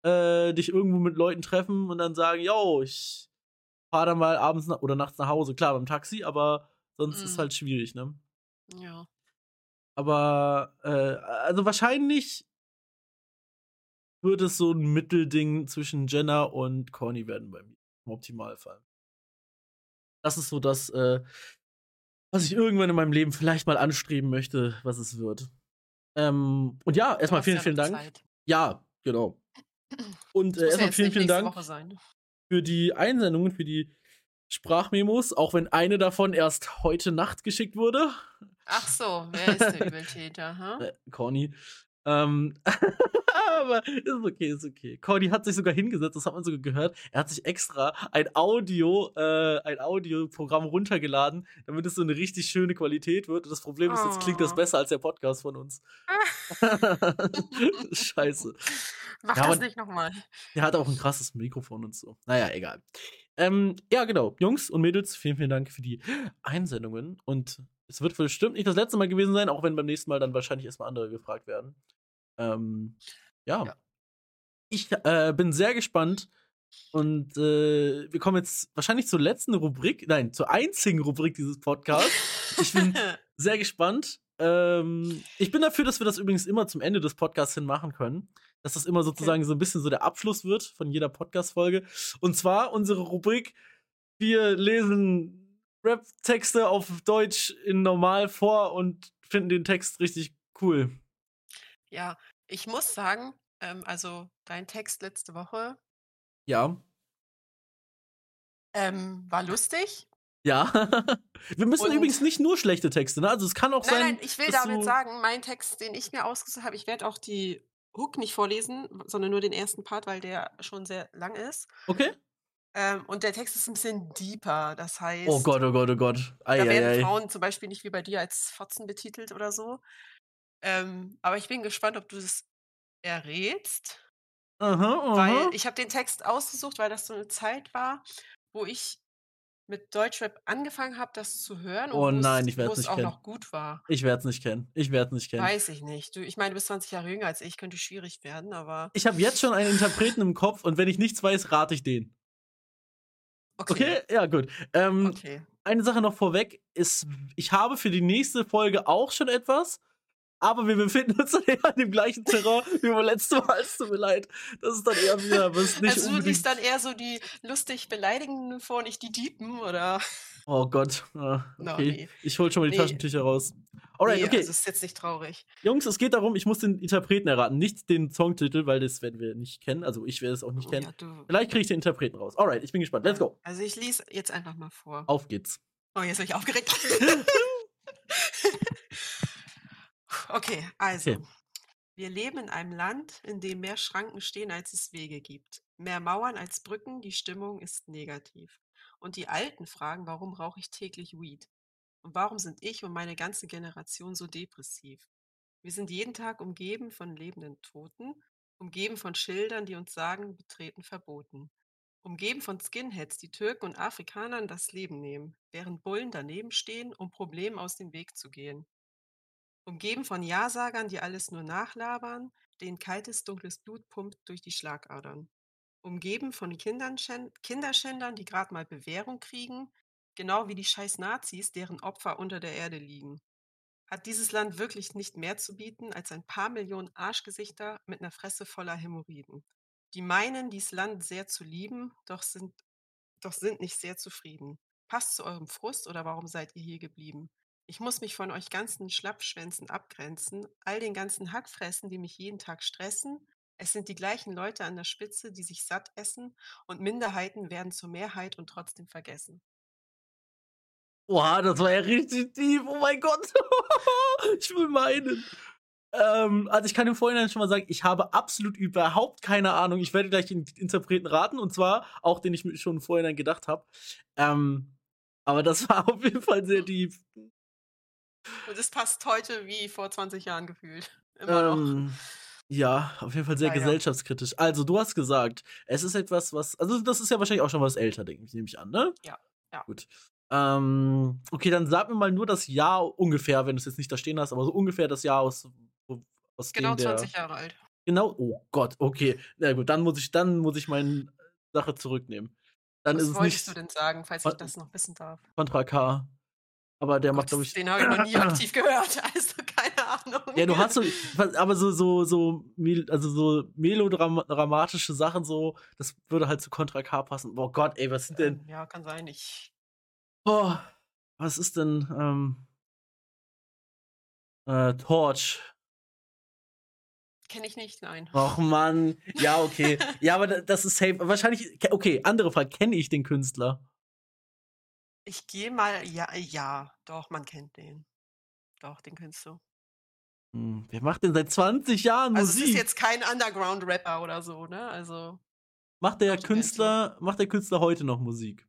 äh, dich irgendwo mit Leuten treffen und dann sagen, yo, ich fahre dann mal abends oder nachts nach Hause. Klar, beim Taxi, aber sonst mhm. ist halt schwierig, ne? Ja. Aber, äh, also wahrscheinlich wird es so ein Mittelding zwischen Jenna und Corny werden bei mir. Im Optimalfall. Das ist so das, äh, was ich irgendwann in meinem Leben vielleicht mal anstreben möchte, was es wird. Ähm, und ja, erstmal vielen, vielen Dank. Zeit. Ja, genau. Und äh, erstmal vielen, vielen Dank für die Einsendungen, für die Sprachmemos, auch wenn eine davon erst heute Nacht geschickt wurde. Ach so, wer ist der Übeltäter? Huh? *laughs* Äh, Corny. Ähm, *laughs* aber ist okay, ist okay. Cordy hat sich sogar hingesetzt, das hat man sogar gehört. Er hat sich extra ein Audio, äh, ein Audioprogramm runtergeladen, damit es so eine richtig schöne Qualität wird. Und das Problem ist, jetzt klingt das oh. besser als der Podcast von uns. *laughs* Scheiße. Mach ja, das nicht nochmal. Er hat auch ein krasses Mikrofon und so. Naja, egal. Ähm, ja, genau. Jungs und Mädels, vielen, vielen Dank für die Einsendungen. Und es wird bestimmt nicht das letzte Mal gewesen sein, auch wenn beim nächsten Mal dann wahrscheinlich erstmal andere gefragt werden. Ähm, ja. ja. Ich äh, bin sehr gespannt. Und äh, wir kommen jetzt wahrscheinlich zur letzten Rubrik, nein, zur einzigen Rubrik dieses Podcasts. Ich bin *laughs* sehr gespannt. Ähm, ich bin dafür, dass wir das übrigens immer zum Ende des Podcasts hin machen können. Dass das immer sozusagen okay. so ein bisschen so der Abschluss wird von jeder Podcast-Folge. Und zwar unsere Rubrik: Wir lesen Rap-Texte auf Deutsch in normal vor und finden den Text richtig cool. Ja, ich muss sagen, ähm, also dein Text letzte Woche Ja. ähm, war lustig. Ja. *laughs* Wir müssen übrigens nicht nur schlechte Texte, ne? Also es kann auch Nein, sein, nein, ich will damit sagen, mein Text, den ich mir ausgesucht habe, ich werde auch die Hook nicht vorlesen, sondern nur den ersten Part, weil der schon sehr lang ist. Okay. Ähm, und der Text ist ein bisschen deeper. Das Oh heißt, Gott, oh Gott, oh Gott. da werden Frauen zum Beispiel nicht wie bei dir als Fotzen betitelt oder so. Ähm, aber ich bin gespannt, ob du es errätst. Aha, Weil aha. ich habe den Text ausgesucht, weil das so eine Zeit war, wo ich mit Deutschrap angefangen habe, das zu hören Oh und nein, ich werde es nicht auch kennen. noch gut war. Ich werde es nicht kennen. Ich werde es nicht kennen. Weiß ich nicht. Du, ich meine, du bist 20 Jahre jünger als ich, könnte schwierig werden, aber Ich habe jetzt schon einen Interpreten im Kopf und wenn ich nichts weiß, rate ich den. okay, Okay? Ja, gut. Ähm, okay. eine Sache noch vorweg ist, ich habe für die nächste Folge auch schon etwas aber wir befinden uns dann eher an dem gleichen Terrain wie beim letzten Mal. Es tut mir leid. Das ist dann eher wieder was nicht Also du liest dann eher so die lustig beleidigenden vor, nicht die Diepen, oder? Oh Gott. Ah, okay. No, nee. Ich hol schon mal die nee. Taschentücher raus. Alright, nee, okay. Also ist jetzt nicht traurig. Jungs, es geht darum, ich muss den Interpreten erraten, nicht den Songtitel, weil das werden wir nicht kennen. Also ich werde es auch nicht oh, kennen. Ja, Vielleicht kriege ich den Interpreten raus. Alright, ich bin gespannt. Let's go. Also ich lese jetzt einfach mal vor. Auf geht's. Oh, jetzt bin ich aufgeregt. *laughs* *laughs* *laughs* Okay, also. Okay. Wir leben in einem Land, in dem mehr Schranken stehen, als es Wege gibt. Mehr Mauern als Brücken, die Stimmung ist negativ. Und die Alten fragen, warum rauche ich täglich Weed? Und warum sind ich und meine ganze Generation so depressiv? Wir sind jeden Tag umgeben von lebenden Toten, umgeben von Schildern, die uns sagen, betreten verboten. Umgeben von Skinheads, die Türken und Afrikanern das Leben nehmen, während Bullen daneben stehen, um Problemen aus dem Weg zu gehen. Umgeben von Ja-Sagern, die alles nur nachlabern, denen kaltes, dunkles Blut pumpt durch die Schlagadern. Umgeben von Kinderschändern, die gerade mal Bewährung kriegen, genau wie die scheiß Nazis, deren Opfer unter der Erde liegen. Hat dieses Land wirklich nicht mehr zu bieten als ein paar Millionen Arschgesichter mit einer Fresse voller Hämorrhoiden, die meinen, dieses Land sehr zu lieben, doch sind, doch sind nicht sehr zufrieden. Passt zu eurem Frust oder warum seid ihr hier geblieben? Ich muss mich von euch ganzen Schlappschwänzen abgrenzen, all den ganzen Hackfressen, die mich jeden Tag stressen. Es sind die gleichen Leute an der Spitze, die sich satt essen und Minderheiten werden zur Mehrheit und trotzdem vergessen. Boah, das war ja richtig tief. Oh mein Gott. *laughs* ich will meinen. Ähm, also ich kann im Vorhinein schon mal sagen, ich habe absolut überhaupt keine Ahnung. Ich werde gleich den Interpreten raten und zwar auch den ich mir schon im Vorhinein gedacht habe. Ähm, aber das *laughs* war auf jeden Fall sehr tief. Und es passt heute wie vor 20 Jahren gefühlt. Immer ähm, noch. Ja, auf jeden Fall sehr ja, gesellschaftskritisch. Also, du hast gesagt, es ist etwas, was. Also, das ist ja wahrscheinlich auch schon was älter, denke ich, nehme ich an, ne? Ja. Ja. Gut. Ähm, okay, dann sag mir mal nur das Jahr ungefähr, wenn du es jetzt nicht da stehen hast, aber so ungefähr das Jahr aus, aus genau dem der, 20 Jahre alt. Genau, oh Gott, okay. Na gut, dann muss ich, dann muss ich meine Sache zurücknehmen. Dann Was ist es wolltest nicht du denn sagen, falls ich das noch wissen darf? Contra K. Aber der oh macht, glaube ich. Den habe ich noch nie aktiv *clears throat* gehört, *laughs* also keine Ahnung. Ja, du hast so, aber so, so, so, also so melodramatische Sachen, so, das würde halt zu Contra K passen. Boah Gott, ey, was sind denn. Ja, kann sein, ich Oh, was ist denn ähm, äh, Torch? Kenne ich nicht, nein. Och Mann, ja, okay. *laughs* ja, aber das ist safe. Wahrscheinlich, okay, andere Frage, kenne ich den Künstler? Ich gehe mal, ja, ja, doch, man kennt den. Doch, den kennst du. Hm, wer macht denn seit 20 Jahren also Musik? Also es ist jetzt kein Underground-Rapper oder so, ne? Also. Macht der Künstler, macht der Künstler heute noch Musik?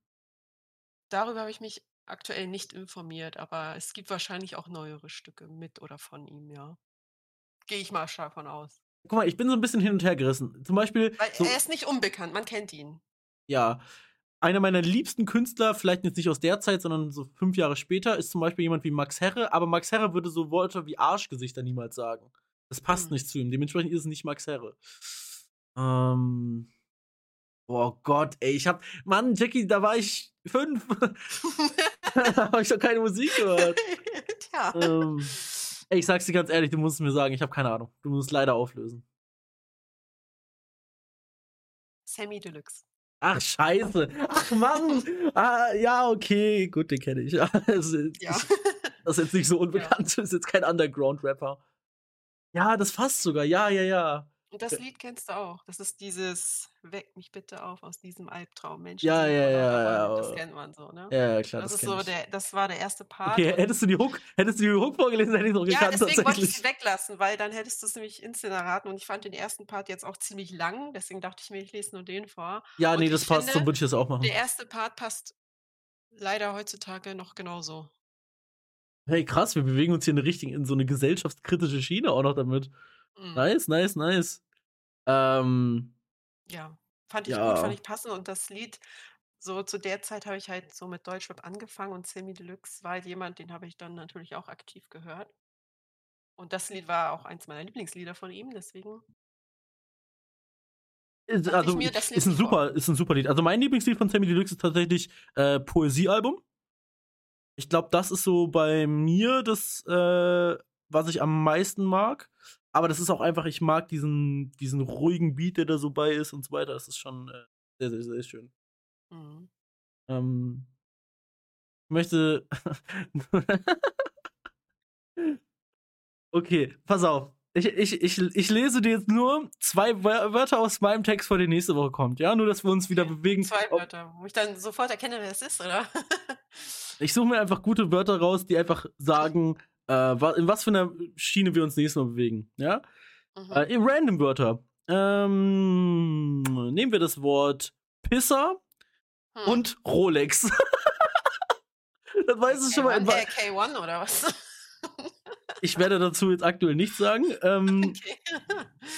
Darüber habe ich mich aktuell nicht informiert, aber es gibt wahrscheinlich auch neuere Stücke mit oder von ihm, ja. Gehe ich mal stark von aus. Guck mal, ich bin so ein bisschen hin und her gerissen. Zum Beispiel. Weil so, er ist nicht unbekannt, man kennt ihn. Ja. Einer meiner liebsten Künstler, vielleicht jetzt nicht aus der Zeit, sondern so fünf Jahre später, ist zum Beispiel jemand wie Max Herre, aber Max Herre würde so Worte wie Arschgesichter niemals sagen. Das passt hm. nicht zu ihm. Dementsprechend ist es nicht Max Herre. Ähm. Boah Gott, ey, ich hab. Mann, Jackie, da war ich fünf. *laughs* da habe ich doch keine Musik gehört. *laughs* Tja. Ähm, ey, ich sag's dir ganz ehrlich, du musst es mir sagen, ich habe keine Ahnung. Du musst es leider auflösen. Sammy Deluxe. Ach, scheiße. Ach, Mann. ah, ja, okay. Gut, den kenne ich. *laughs* das, ist, ja. das ist jetzt nicht so *laughs* unbekannt. Das ist jetzt kein Underground-Rapper. Ja, das fasst sogar. Ja, ja, ja. Und das Lied kennst du auch. Das ist dieses Weck mich bitte auf aus diesem Albtraum. Mensch, ja, ja, ja, ja. Das kennt man so, ne? Ja, klar. Das, das ist so der, das war der erste *laughs* Part. Okay, hättest du die Hook, hättest du die Hook vorgelesen, hätte ich noch ja, gekannt. deswegen wollte ich es weglassen, weil dann hättest du es nämlich instant erraten und ich fand den ersten Part jetzt auch ziemlich lang, deswegen dachte ich mir, ich lese nur den vor. Ja, und nee, das passt, finde, so würde ich das auch machen. Der erste Part passt leider heutzutage noch genauso. Hey, krass, wir bewegen uns hier in, richtig, in so eine gesellschaftskritische Schiene auch noch damit. Mhm. Nice, nice, nice. Ähm, ja, fand ich ja. gut, fand ich passend. Und das Lied, so zu der Zeit habe ich halt so mit Deutschrap angefangen und Sammy Deluxe war halt jemand, den habe ich dann natürlich auch aktiv gehört. Und das Lied war auch eins meiner Lieblingslieder von ihm, deswegen. Ist, also, ist ein super, ist ein super Lied. Also mein Lieblingslied von Sammy Deluxe ist tatsächlich äh, Poesiealbum. Ich glaube, das ist so bei mir das, äh, was ich am meisten mag. Aber das ist auch einfach, ich mag diesen, diesen ruhigen Beat, der da so bei ist und so weiter. Das ist schon äh, sehr, sehr, sehr schön. Mhm. Ähm, ich möchte. *laughs* okay, pass auf. Ich, ich, ich, ich lese dir jetzt nur zwei Wörter aus meinem Text vor, die nächste Woche kommt. Ja, nur dass wir uns wieder bewegen. Zwei Wörter, wo ich dann sofort erkenne, wer es ist, oder? *laughs* ich suche mir einfach gute Wörter raus, die einfach sagen, äh, in was für einer Schiene wir uns nächstes Mal bewegen. Ja? Mhm. Äh, random Wörter. Ähm, nehmen wir das Wort Pisser hm. und Rolex. *laughs* das weiß ich schon mal. In K1 oder was? *laughs* ich werde dazu jetzt aktuell nichts sagen. Ähm, *laughs* okay.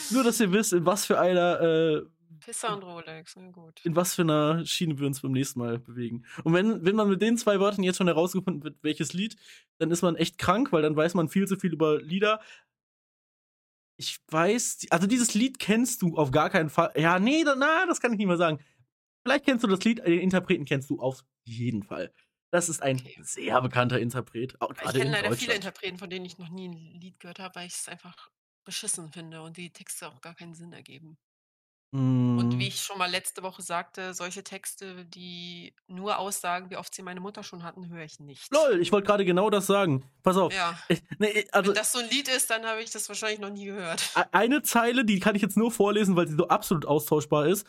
nur, dass ihr wisst, in was für einer äh, Pisser und Rolex, na gut. In was für einer Schiene wir uns beim nächsten Mal bewegen. Und wenn, wenn man mit den zwei Worten jetzt schon herausgefunden wird, welches Lied, dann ist man echt krank, weil dann weiß man viel zu viel über Lieder. ich weiß, also dieses Lied kennst du auf gar keinen Fall. Ja, nee, da, na, das kann ich nicht mal sagen. Vielleicht kennst du das Lied, den Interpreten kennst du auf jeden Fall. Das ist ein okay. sehr bekannter Interpret. Auch ich kenne leider viele Interpreten, von denen ich noch nie ein Lied gehört habe, weil ich es einfach beschissen finde und die Texte auch gar keinen Sinn ergeben. Und wie mm. ich schon mal letzte Woche sagte, solche Texte, die nur aussagen, wie oft sie meine Mutter schon hatten, höre ich nicht. Lol, ich wollte gerade genau das sagen. Pass auf. Ja. Ich, nee, also, Wenn das so ein Lied ist, dann habe ich das wahrscheinlich noch nie gehört. Eine Zeile, die kann ich jetzt nur vorlesen, weil sie so absolut austauschbar ist.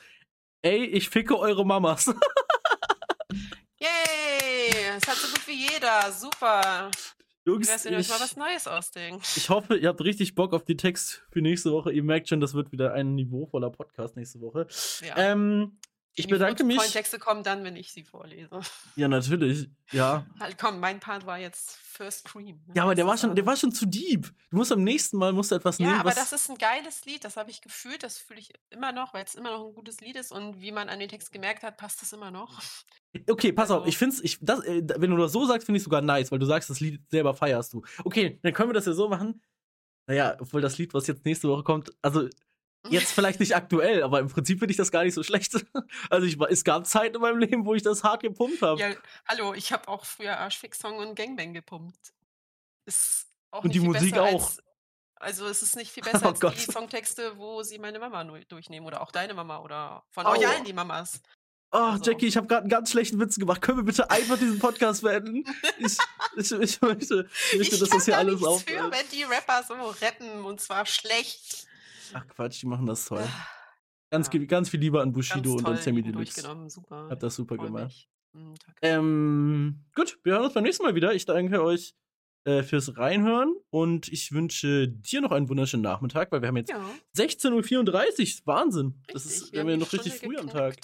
Ey, ich ficke eure Mamas. *laughs* Yay! Das hat so gut wie jeder. Super. Jungs, du euch mal was Neues ausdenken. *laughs* Ich hoffe, ihr habt richtig Bock auf die Text für nächste Woche. Ihr merkt schon, das wird wieder ein niveauvoller Podcast nächste Woche. Ja. Ähm, ich bedanke mich. Die Texte kommen dann, wenn ich sie vorlese. Ja, natürlich. Ja. Halt, komm, mein Part war jetzt First Cream. Ne? Ja, aber der war, schon, der war schon zu deep. Du musst am nächsten Mal musst du etwas ja, nehmen. Ja, aber das ist ein geiles Lied. Das habe ich gefühlt. Das fühle ich immer noch, weil es immer noch ein gutes Lied ist. Und wie man an den Text gemerkt hat, passt das immer noch. Okay, pass also. auf. Ich finde ich, das, äh, wenn du das so sagst, finde ich sogar nice, weil du sagst, das Lied selber feierst du. Okay, dann können wir das ja so machen. Naja, obwohl das Lied, was jetzt nächste Woche kommt, also Jetzt vielleicht nicht aktuell, aber im Prinzip finde ich das gar nicht so schlecht. *laughs* Also ich, es gab Zeiten in meinem Leben, wo ich das hart gepumpt habe. Ja, hallo, ich habe auch früher Arschfix-Song und Gangbang gepumpt. Ist auch und die Musik auch. Als, also es ist nicht viel *laughs* besser oh als Gott. die Songtexte, wo sie meine Mama durchnehmen oder auch deine Mama oder von oh. euch allen die Mamas. Oh, also. Jackie, ich habe gerade einen ganz schlechten Witz gemacht. Können wir bitte einfach diesen Podcast beenden? Ich, ich, ich möchte, ich *laughs* möchte ich dass das hier alles aufhört. für, wenn die Rapper so retten und zwar schlecht. Ach Quatsch, die machen das toll. Ganz, ja. ganz viel Liebe an Bushido und an Sammy Deluxe. Super. Hab das super gemacht. Mhm, ähm, gut, wir hören uns beim nächsten Mal wieder. Ich danke euch äh, fürs Reinhören und ich wünsche dir noch einen wunderschönen Nachmittag, weil wir haben jetzt ja. 16.34 Uhr. Wahnsinn. Richtig, das ist wir haben ja noch richtig früh geknickt. am Tag.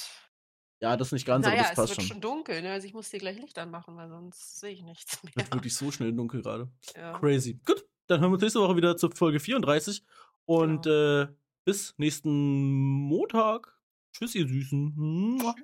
Ja, das nicht ganz, naja, aber das passt schon. Es wird schon dunkel, ne? Also ich muss dir gleich Licht anmachen, weil sonst sehe ich nichts mehr. Wird wirklich so schnell dunkel gerade. Ja. Crazy. Gut, dann hören wir uns nächste Woche wieder zur Folge 34 und genau. äh, bis nächsten Montag. Tschüss, ihr Süßen. Tschüss.